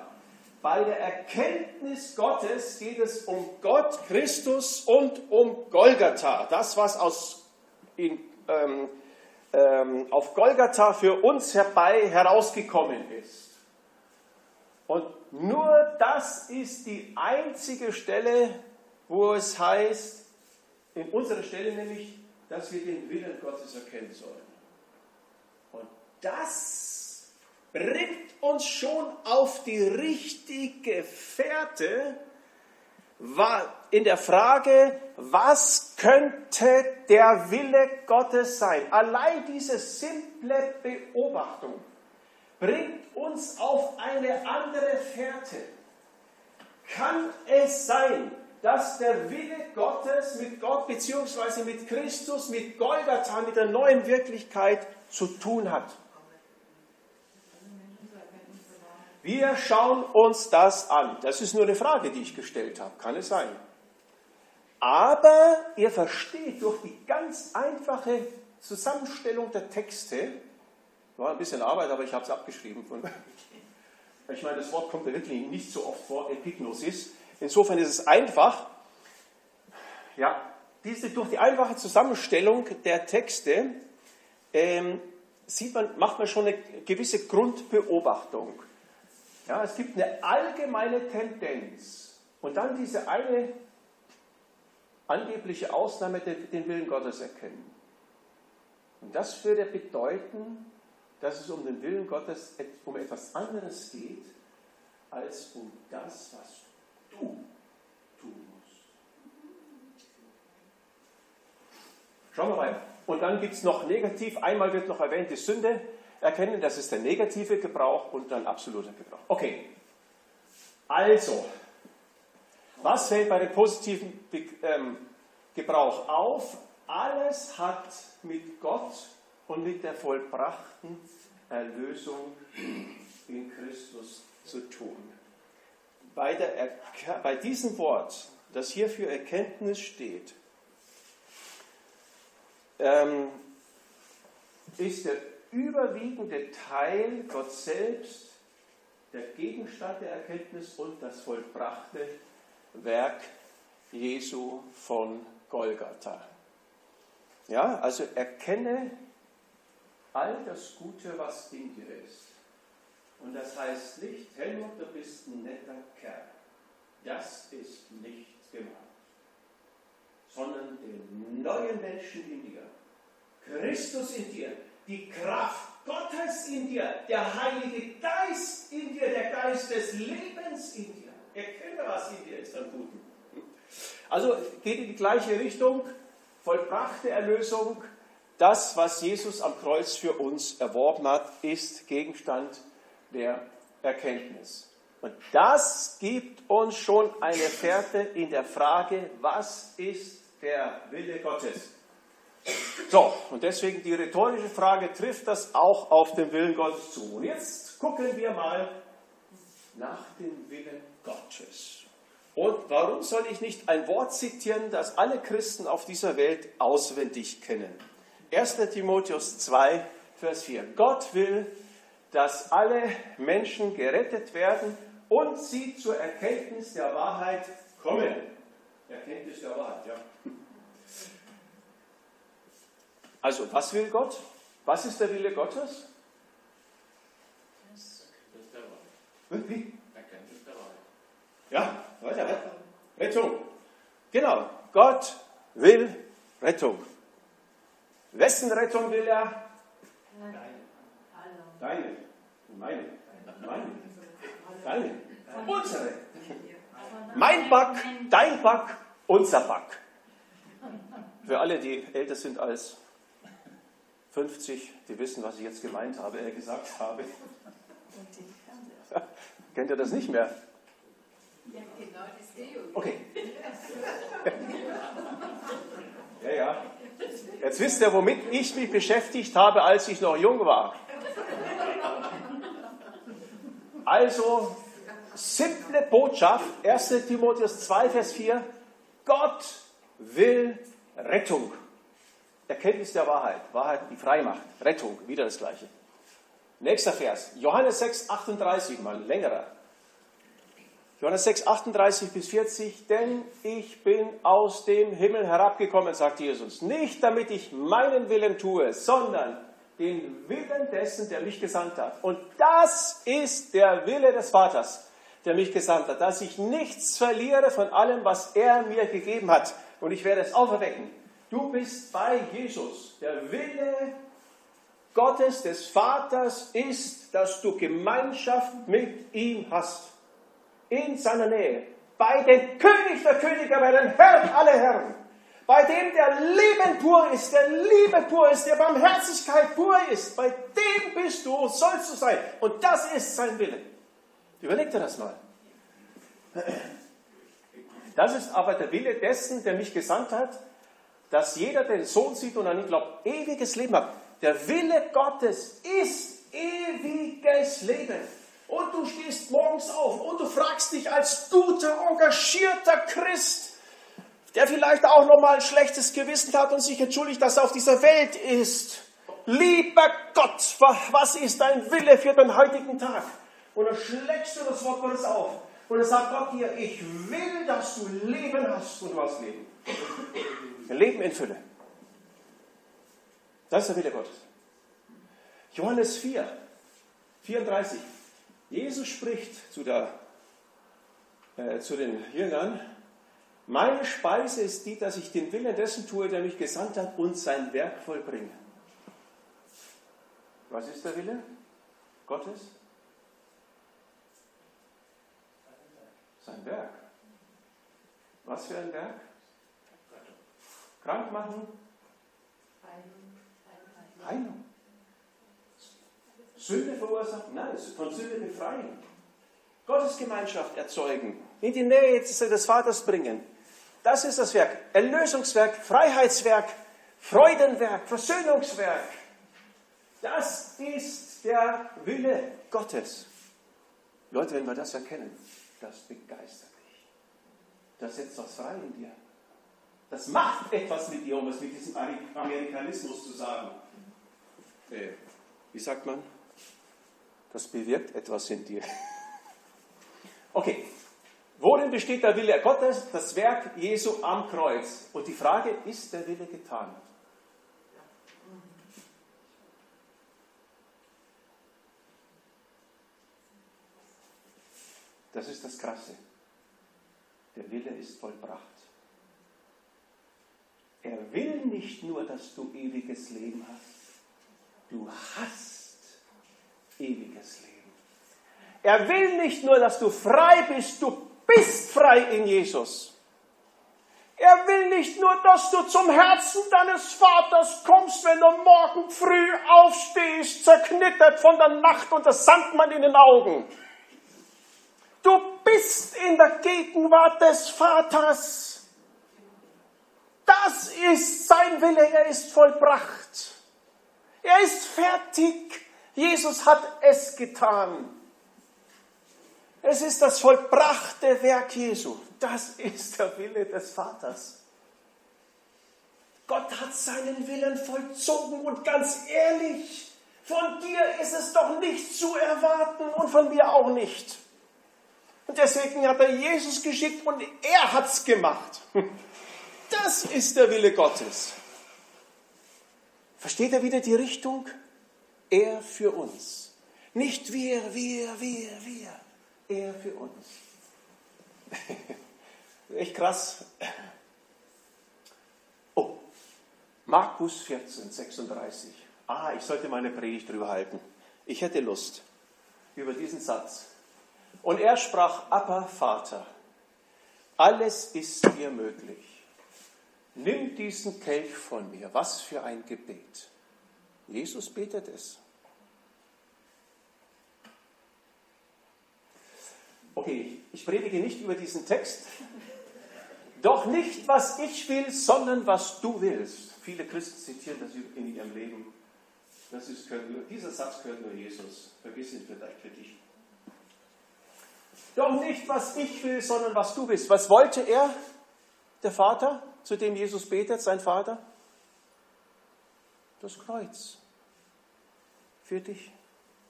Bei der Erkenntnis Gottes geht es um Gott, Christus und um Golgatha. Das, was aus, in, ähm, ähm, auf Golgatha für uns herbei herausgekommen ist. Und nur das ist die einzige Stelle, wo es heißt, in unserer Stelle nämlich, dass wir den Willen Gottes erkennen sollen. Und das bringt uns schon auf die richtige Fährte in der Frage, was könnte der Wille Gottes sein? Allein diese simple Beobachtung bringt uns auf eine andere Fährte. Kann es sein, dass der Wille Gottes mit Gott bzw. mit Christus, mit Golgatha, mit der neuen Wirklichkeit zu tun hat. Wir schauen uns das an. Das ist nur eine Frage, die ich gestellt habe. Kann es sein? Aber ihr versteht durch die ganz einfache Zusammenstellung der Texte, war ein bisschen Arbeit, aber ich habe es abgeschrieben. Von, ich meine, das Wort kommt ja wirklich nicht so oft vor, Epignosis. Insofern ist es einfach, ja, diese, durch die einfache Zusammenstellung der Texte ähm, sieht man, macht man schon eine gewisse Grundbeobachtung. Ja, es gibt eine allgemeine Tendenz und dann diese eine angebliche Ausnahme, den Willen Gottes erkennen. Und das würde bedeuten, dass es um den Willen Gottes um etwas anderes geht, als um das, was du tun musst. Schauen wir mal. Und dann gibt es noch negativ, einmal wird noch erwähnt, die Sünde erkennen, das ist der negative Gebrauch und dann absoluter Gebrauch. Okay, also, was fällt bei dem positiven ähm, Gebrauch auf? Alles hat mit Gott und mit der vollbrachten Erlösung in Christus zu tun. Bei, der, bei diesem Wort, das hier für Erkenntnis steht, ähm, ist der überwiegende Teil Gott selbst, der Gegenstand der Erkenntnis und das vollbrachte Werk Jesu von Golgatha. Ja, also erkenne all das Gute, was in dir ist. Und das heißt nicht, Helmut, du bist ein netter Kerl. Das ist nicht gemeint. Sondern den neuen Menschen in dir. Christus in dir. Die Kraft Gottes in dir. Der Heilige Geist in dir. Der Geist des Lebens in dir. Erkenne, was in dir ist an Guten. Also geht in die gleiche Richtung. Vollbrachte Erlösung, das, was Jesus am Kreuz für uns erworben hat, ist Gegenstand der Erkenntnis. Und das gibt uns schon eine Fährte in der Frage, was ist der Wille Gottes? So, und deswegen die rhetorische Frage, trifft das auch auf den Willen Gottes zu? Und jetzt gucken wir mal nach dem Willen Gottes. Und warum soll ich nicht ein Wort zitieren, das alle Christen auf dieser Welt auswendig kennen? 1. Timotheus 2, Vers 4. Gott will, dass alle Menschen gerettet werden und sie zur Erkenntnis der Wahrheit kommen. Erkenntnis der Wahrheit, ja. Also, was will Gott? Was ist der Wille Gottes? Wie? Ja, weiter. Rettung. Genau. Gott will Rettung. Wessen Rettung will er? Deine. Meine. Meine. Deine. Unsere. Mein Back, dein Back, unser Back. Für alle, die älter sind als 50, die wissen, was ich jetzt gemeint habe, äh, gesagt habe. Kennt ihr das nicht mehr? Ja, genau, das Deo. Okay. Ja, ja. Jetzt wisst ihr, womit ich mich beschäftigt habe, als ich noch jung war. Also, simple Botschaft, 1 Timotheus 2, Vers 4, Gott will Rettung. Erkenntnis der Wahrheit, Wahrheit, die frei macht, Rettung, wieder das Gleiche. Nächster Vers, Johannes 6, 38, mal längerer. Johannes 6, 38 bis 40, denn ich bin aus dem Himmel herabgekommen, sagt Jesus, nicht damit ich meinen Willen tue, sondern den Willen dessen, der mich gesandt hat. Und das ist der Wille des Vaters, der mich gesandt hat, dass ich nichts verliere von allem, was er mir gegeben hat. Und ich werde es auferwecken. Du bist bei Jesus. Der Wille Gottes, des Vaters, ist, dass du Gemeinschaft mit ihm hast in seiner Nähe, bei dem König der Könige, bei den Herrn aller Herren, bei dem der Leben pur ist, der Liebe pur ist, der Barmherzigkeit pur ist, bei dem bist du, sollst du sein. Und das ist sein Wille. Überleg dir das mal. Das ist aber der Wille dessen, der mich gesandt hat, dass jeder den Sohn sieht und an ihn glaubt, ewiges Leben hat. Der Wille Gottes ist ewiges Leben. Und du stehst morgens auf und du fragst dich als guter, engagierter Christ, der vielleicht auch noch mal ein schlechtes Gewissen hat und sich entschuldigt, dass er auf dieser Welt ist. Lieber Gott, was ist dein Wille für den heutigen Tag? Und dann schlägst du das Wort Gottes auf. Und dann sagt Gott dir, ich will, dass du Leben hast und du hast Leben. Leben in Fülle. Das ist der Wille Gottes. Johannes 4, 34. Jesus spricht zu, der, äh, zu den Jüngern, meine Speise ist die, dass ich den Willen dessen tue, der mich gesandt hat und sein Werk vollbringe. Was ist der Wille Gottes? Sein Werk. Was für ein Werk? Krank machen? Heilung. Sünde verursachen? Nein, von Sünde befreien. Gottesgemeinschaft erzeugen. In die Nähe des Vaters bringen. Das ist das Werk. Erlösungswerk, Freiheitswerk, Freudenwerk, Versöhnungswerk. Das ist der Wille Gottes. Leute, wenn wir das erkennen, das begeistert dich. Das setzt was frei in dir. Das macht etwas mit dir, um es mit diesem Amerikanismus zu sagen. Äh, wie sagt man? Das bewirkt etwas in dir. Okay, worin besteht der Wille Gottes? Das Werk Jesu am Kreuz. Und die Frage, ist der Wille getan? Das ist das Krasse. Der Wille ist vollbracht. Er will nicht nur, dass du ewiges Leben hast. Du hast ewiges Leben. Er will nicht nur, dass du frei bist, du bist frei in Jesus. Er will nicht nur, dass du zum Herzen deines Vaters kommst, wenn du morgen früh aufstehst, zerknittert von der Nacht und der Sandmann in den Augen. Du bist in der Gegenwart des Vaters. Das ist sein Wille, er ist vollbracht. Er ist fertig. Jesus hat es getan. Es ist das vollbrachte Werk Jesu. Das ist der Wille des Vaters. Gott hat seinen Willen vollzogen und ganz ehrlich, von dir ist es doch nicht zu erwarten und von mir auch nicht. Und deswegen hat er Jesus geschickt und er hat es gemacht. Das ist der Wille Gottes. Versteht er wieder die Richtung? Er für uns. Nicht wir, wir, wir, wir. Er für uns. Echt krass. Oh, Markus 14, 36. Ah, ich sollte meine Predigt drüber halten. Ich hätte Lust über diesen Satz. Und er sprach, Abba, Vater, alles ist dir möglich. Nimm diesen Kelch von mir. Was für ein Gebet. Jesus betet es. Okay, ich predige nicht über diesen Text. Doch nicht, was ich will, sondern was du willst. Viele Christen zitieren das in ihrem Leben. Das ist, nur, dieser Satz gehört nur Jesus. Vergiss ihn vielleicht für dich. Doch nicht, was ich will, sondern was du willst. Was wollte er, der Vater, zu dem Jesus betet, sein Vater? Das Kreuz. Für dich.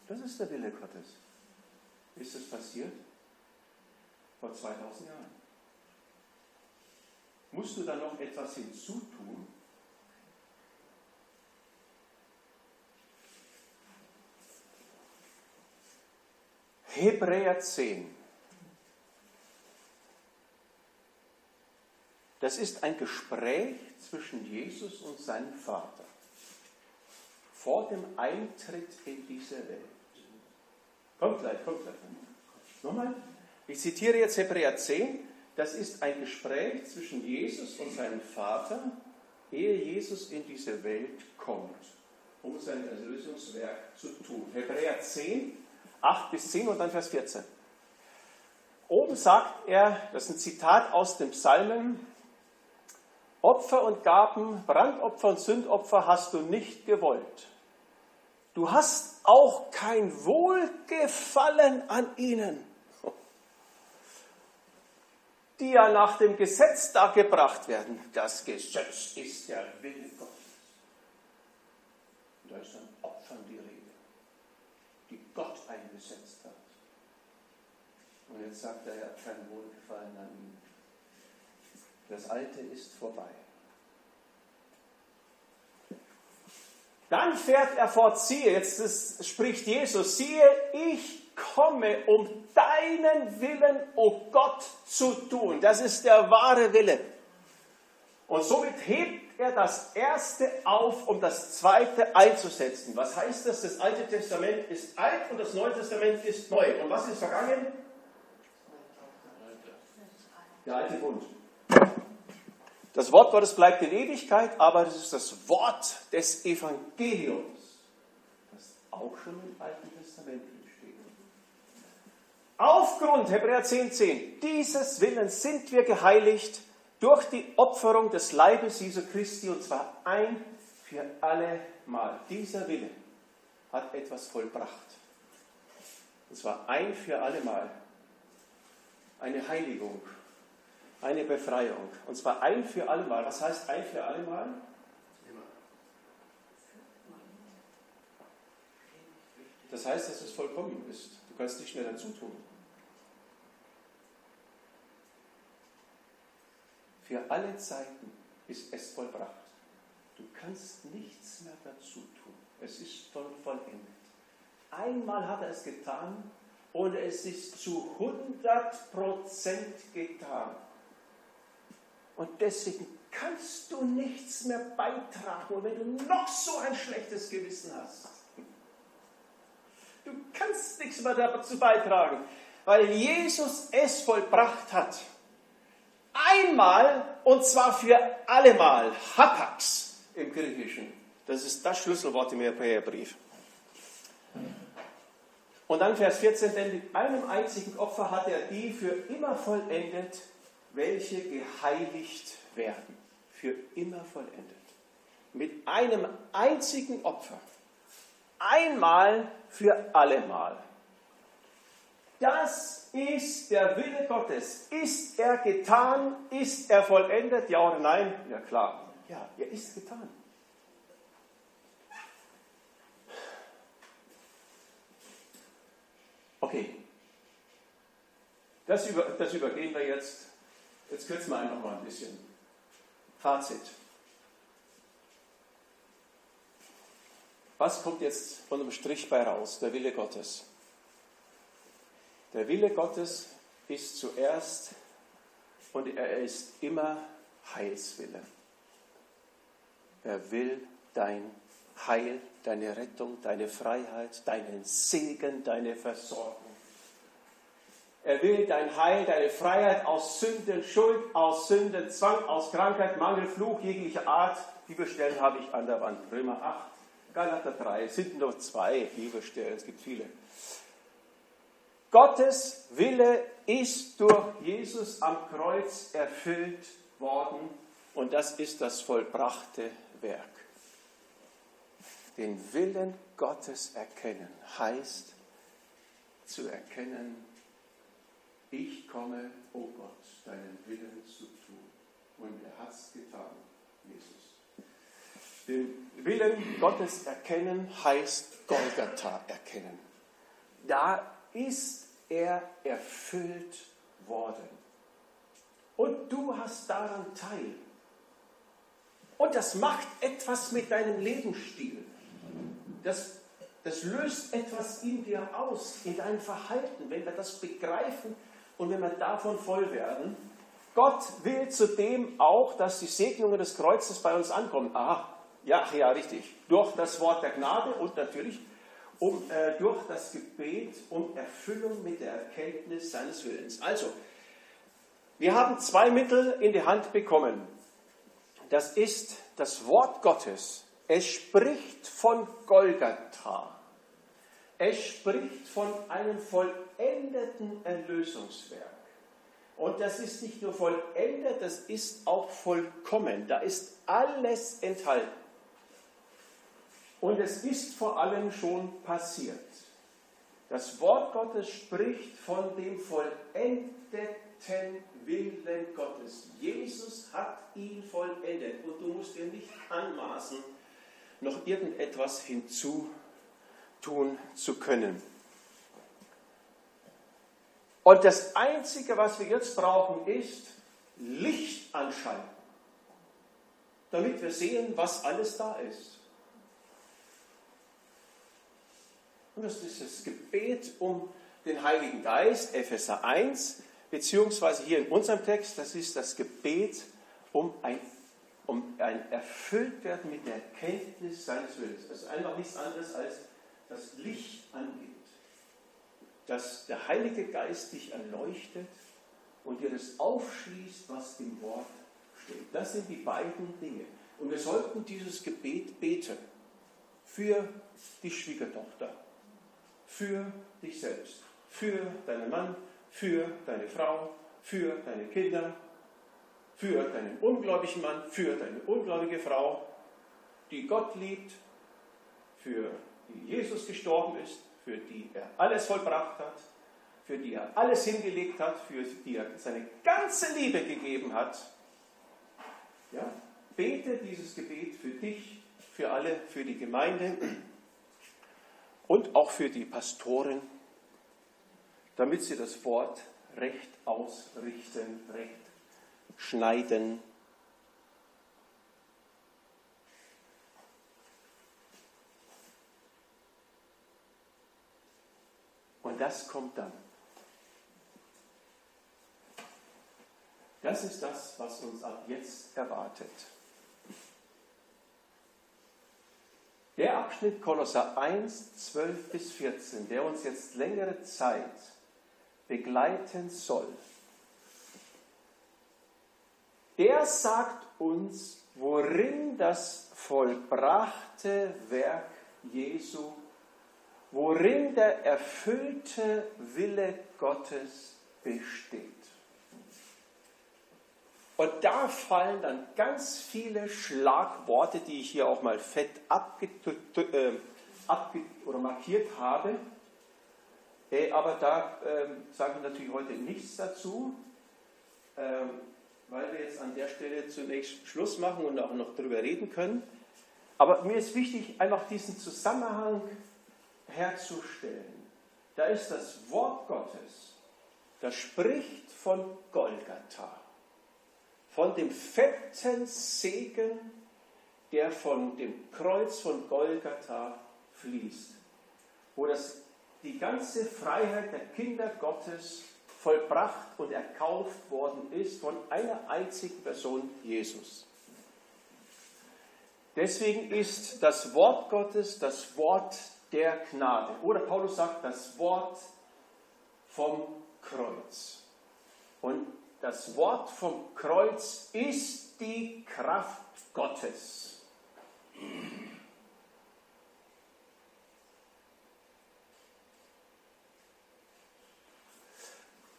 Das ist der Wille Gottes. Ist es passiert? Vor 2000 Jahren. Musst du da noch etwas hinzutun? Hebräer 10. Das ist ein Gespräch zwischen Jesus und seinem Vater vor dem Eintritt in diese Welt. Kommt gleich, kommt gleich. Nochmal. Ich zitiere jetzt Hebräer 10. Das ist ein Gespräch zwischen Jesus und seinem Vater, ehe Jesus in diese Welt kommt, um sein Erlösungswerk zu tun. Hebräer 10, 8 bis 10 und dann Vers 14. Oben sagt er, das ist ein Zitat aus dem Psalmen, Opfer und Gaben, Brandopfer und Sündopfer hast du nicht gewollt. Du hast auch kein Wohlgefallen an ihnen, die ja nach dem Gesetz dargebracht werden. Das Gesetz ist der Wille Gottes. Und da ist von Opfern die Rede, die Gott eingesetzt hat. Und jetzt sagt er, er hat kein Wohlgefallen an ihnen. Das Alte ist vorbei. Dann fährt er fort, siehe, jetzt ist, spricht Jesus, siehe, ich komme, um deinen Willen, o oh Gott, zu tun. Das ist der wahre Wille. Und somit hebt er das Erste auf, um das Zweite einzusetzen. Was heißt das? Das Alte Testament ist alt und das Neue Testament ist neu. Und was ist vergangen? Der alte Bund. Das Wort Gottes bleibt in Ewigkeit, aber es ist das Wort des Evangeliums, das auch schon im Alten Testament steht. Aufgrund, Hebräer 10,10, 10, dieses Willens sind wir geheiligt durch die Opferung des Leibes Jesu Christi und zwar ein für alle Mal. Dieser Wille hat etwas vollbracht. Und zwar ein für alle Mal. Eine Heiligung eine Befreiung. Und zwar ein für alle Mal. Was heißt ein für alle Mal? Das heißt, dass es vollkommen ist. Du kannst nicht mehr dazu tun. Für alle Zeiten ist es vollbracht. Du kannst nichts mehr dazu tun. Es ist vollendet. Einmal hat er es getan und es ist zu 100% getan. Und deswegen kannst du nichts mehr beitragen. Und wenn du noch so ein schlechtes Gewissen hast, du kannst nichts mehr dazu beitragen, weil Jesus es vollbracht hat. Einmal und zwar für allemal. Hapax im Griechischen. Das ist das Schlüsselwort im Hebräerbrief. Und dann Vers 14, denn mit einem einzigen Opfer hat er die für immer vollendet, welche geheiligt werden, für immer vollendet. Mit einem einzigen Opfer. Einmal für allemal. Das ist der Wille Gottes. Ist er getan? Ist er vollendet? Ja oder nein? Ja klar. Ja, er ist getan. Okay. Das, über, das übergehen wir jetzt Jetzt kürzen wir einfach mal ein bisschen. Fazit. Was kommt jetzt von dem Strich bei raus? Der Wille Gottes. Der Wille Gottes ist zuerst und er ist immer Heilswille. Er will dein Heil, deine Rettung, deine Freiheit, deinen Segen, deine Versorgung. Er will dein Heil, deine Freiheit aus Sünden, Schuld, aus Sünden, Zwang, aus Krankheit, Mangel, Fluch jeglicher Art. Bibelstellen habe ich an der Wand. Römer 8, Galater 3, es sind nur zwei Bibelstellen, es gibt viele. Gottes Wille ist durch Jesus am Kreuz erfüllt worden und das ist das vollbrachte Werk. Den Willen Gottes erkennen heißt zu erkennen, ich komme, o oh Gott, deinen Willen zu tun. Und er hat es getan, Jesus. Den Willen Gottes erkennen heißt Golgatha erkennen. Da ist er erfüllt worden. Und du hast daran teil. Und das macht etwas mit deinem Lebensstil. Das, das löst etwas in dir aus, in deinem Verhalten, wenn wir das begreifen und wenn wir davon voll werden, Gott will zudem auch, dass die Segnungen des Kreuzes bei uns ankommen. Aha, ja, ja, richtig. Durch das Wort der Gnade und natürlich um, äh, durch das Gebet um Erfüllung mit der Erkenntnis seines Willens. Also, wir haben zwei Mittel in die Hand bekommen. Das ist das Wort Gottes. Es spricht von Golgatha. Es spricht von einem vollendeten Erlösungswerk. Und das ist nicht nur vollendet, das ist auch vollkommen. Da ist alles enthalten. Und es ist vor allem schon passiert. Das Wort Gottes spricht von dem vollendeten Willen Gottes. Jesus hat ihn vollendet und du musst dir nicht anmaßen, noch irgendetwas hinzutun zu können. Und das Einzige, was wir jetzt brauchen, ist Licht anschalten, damit wir sehen, was alles da ist. Und das ist das Gebet um den Heiligen Geist, Epheser 1, beziehungsweise hier in unserem Text, das ist das Gebet um ein, um ein Erfülltwerden mit der Erkenntnis seines Willens. Das ist einfach nichts anderes als das Licht angeht. Dass der Heilige Geist dich erleuchtet und dir das aufschließt, was im Wort steht. Das sind die beiden Dinge. Und wir sollten dieses Gebet beten für die Schwiegertochter, für dich selbst, für deinen Mann, für deine Frau, für deine Kinder, für deinen ungläubigen Mann, für deine ungläubige Frau, die Gott liebt, für die Jesus gestorben ist, für die er alles vollbracht hat, für die er alles hingelegt hat, für die er seine ganze Liebe gegeben hat. Ja? Bete dieses Gebet für dich, für alle, für die Gemeinde und auch für die Pastoren, damit sie das Wort recht ausrichten, recht schneiden. Das kommt dann. Das ist das, was uns ab jetzt erwartet. Der Abschnitt Kolosser 1, 12 bis 14, der uns jetzt längere Zeit begleiten soll, der sagt uns, worin das vollbrachte Werk Jesu, worin der erfüllte Wille Gottes besteht. Und da fallen dann ganz viele Schlagworte, die ich hier auch mal fett äh, oder markiert habe. Äh, aber da äh, sage ich natürlich heute nichts dazu, ähm, weil wir jetzt an der Stelle zunächst Schluss machen und auch noch darüber reden können. Aber mir ist wichtig, einfach diesen Zusammenhang herzustellen. Da ist das Wort Gottes, das spricht von Golgatha von dem fetten Segen, der von dem Kreuz von Golgatha fließt, wo das, die ganze Freiheit der Kinder Gottes vollbracht und erkauft worden ist von einer einzigen Person, Jesus. Deswegen ist das Wort Gottes das Wort der Gnade. Oder Paulus sagt, das Wort vom Kreuz. Und das Wort vom Kreuz ist die Kraft Gottes.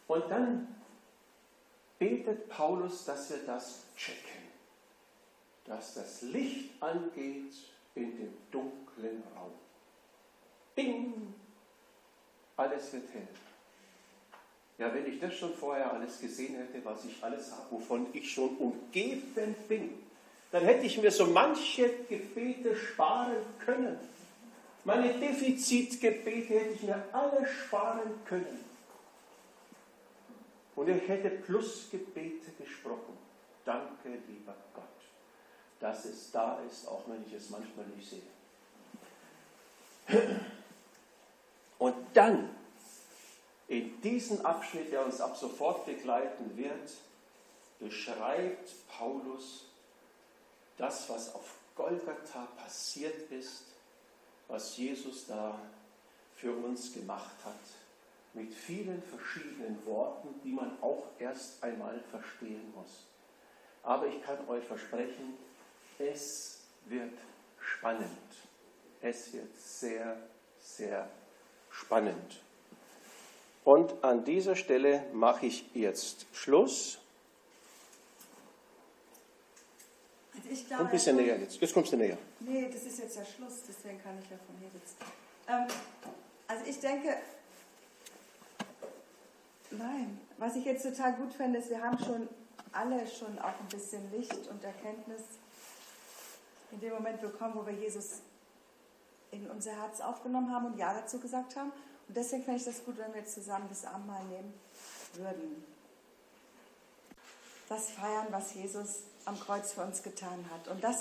Und dann betet Paulus, dass wir das checken, dass das Licht angeht in dem dunklen Raum. Bing! Alles wird hell. Ja, wenn ich das schon vorher alles gesehen hätte, was ich alles habe, wovon ich schon umgeben bin, dann hätte ich mir so manche Gebete sparen können. Meine Defizitgebete hätte ich mir alle sparen können. Und ich hätte Plusgebete gesprochen. Danke, lieber Gott, dass es da ist, auch wenn ich es manchmal nicht sehe. Und dann in diesem Abschnitt, der uns ab sofort begleiten wird, beschreibt Paulus das, was auf Golgatha passiert ist, was Jesus da für uns gemacht hat, mit vielen verschiedenen Worten, die man auch erst einmal verstehen muss. Aber ich kann euch versprechen, es wird spannend. Es wird sehr, sehr spannend. Und an dieser Stelle mache ich jetzt Schluss. Also ich Komm glaube, ein bisschen schon- näher jetzt. Jetzt kommst du näher. Nee, das ist jetzt ja Schluss, deswegen kann ich ja von hier sitzen. Ähm, also ich denke, nein, was ich jetzt total gut fände, ist, wir haben schon alle schon auch ein bisschen Licht und Erkenntnis in dem Moment bekommen, wo wir Jesus in unser Herz aufgenommen haben und Ja dazu gesagt haben. Und deswegen fände ich das gut, wenn wir zusammen das Abendmahl nehmen würden. Das feiern, was Jesus am Kreuz für uns getan hat. Und das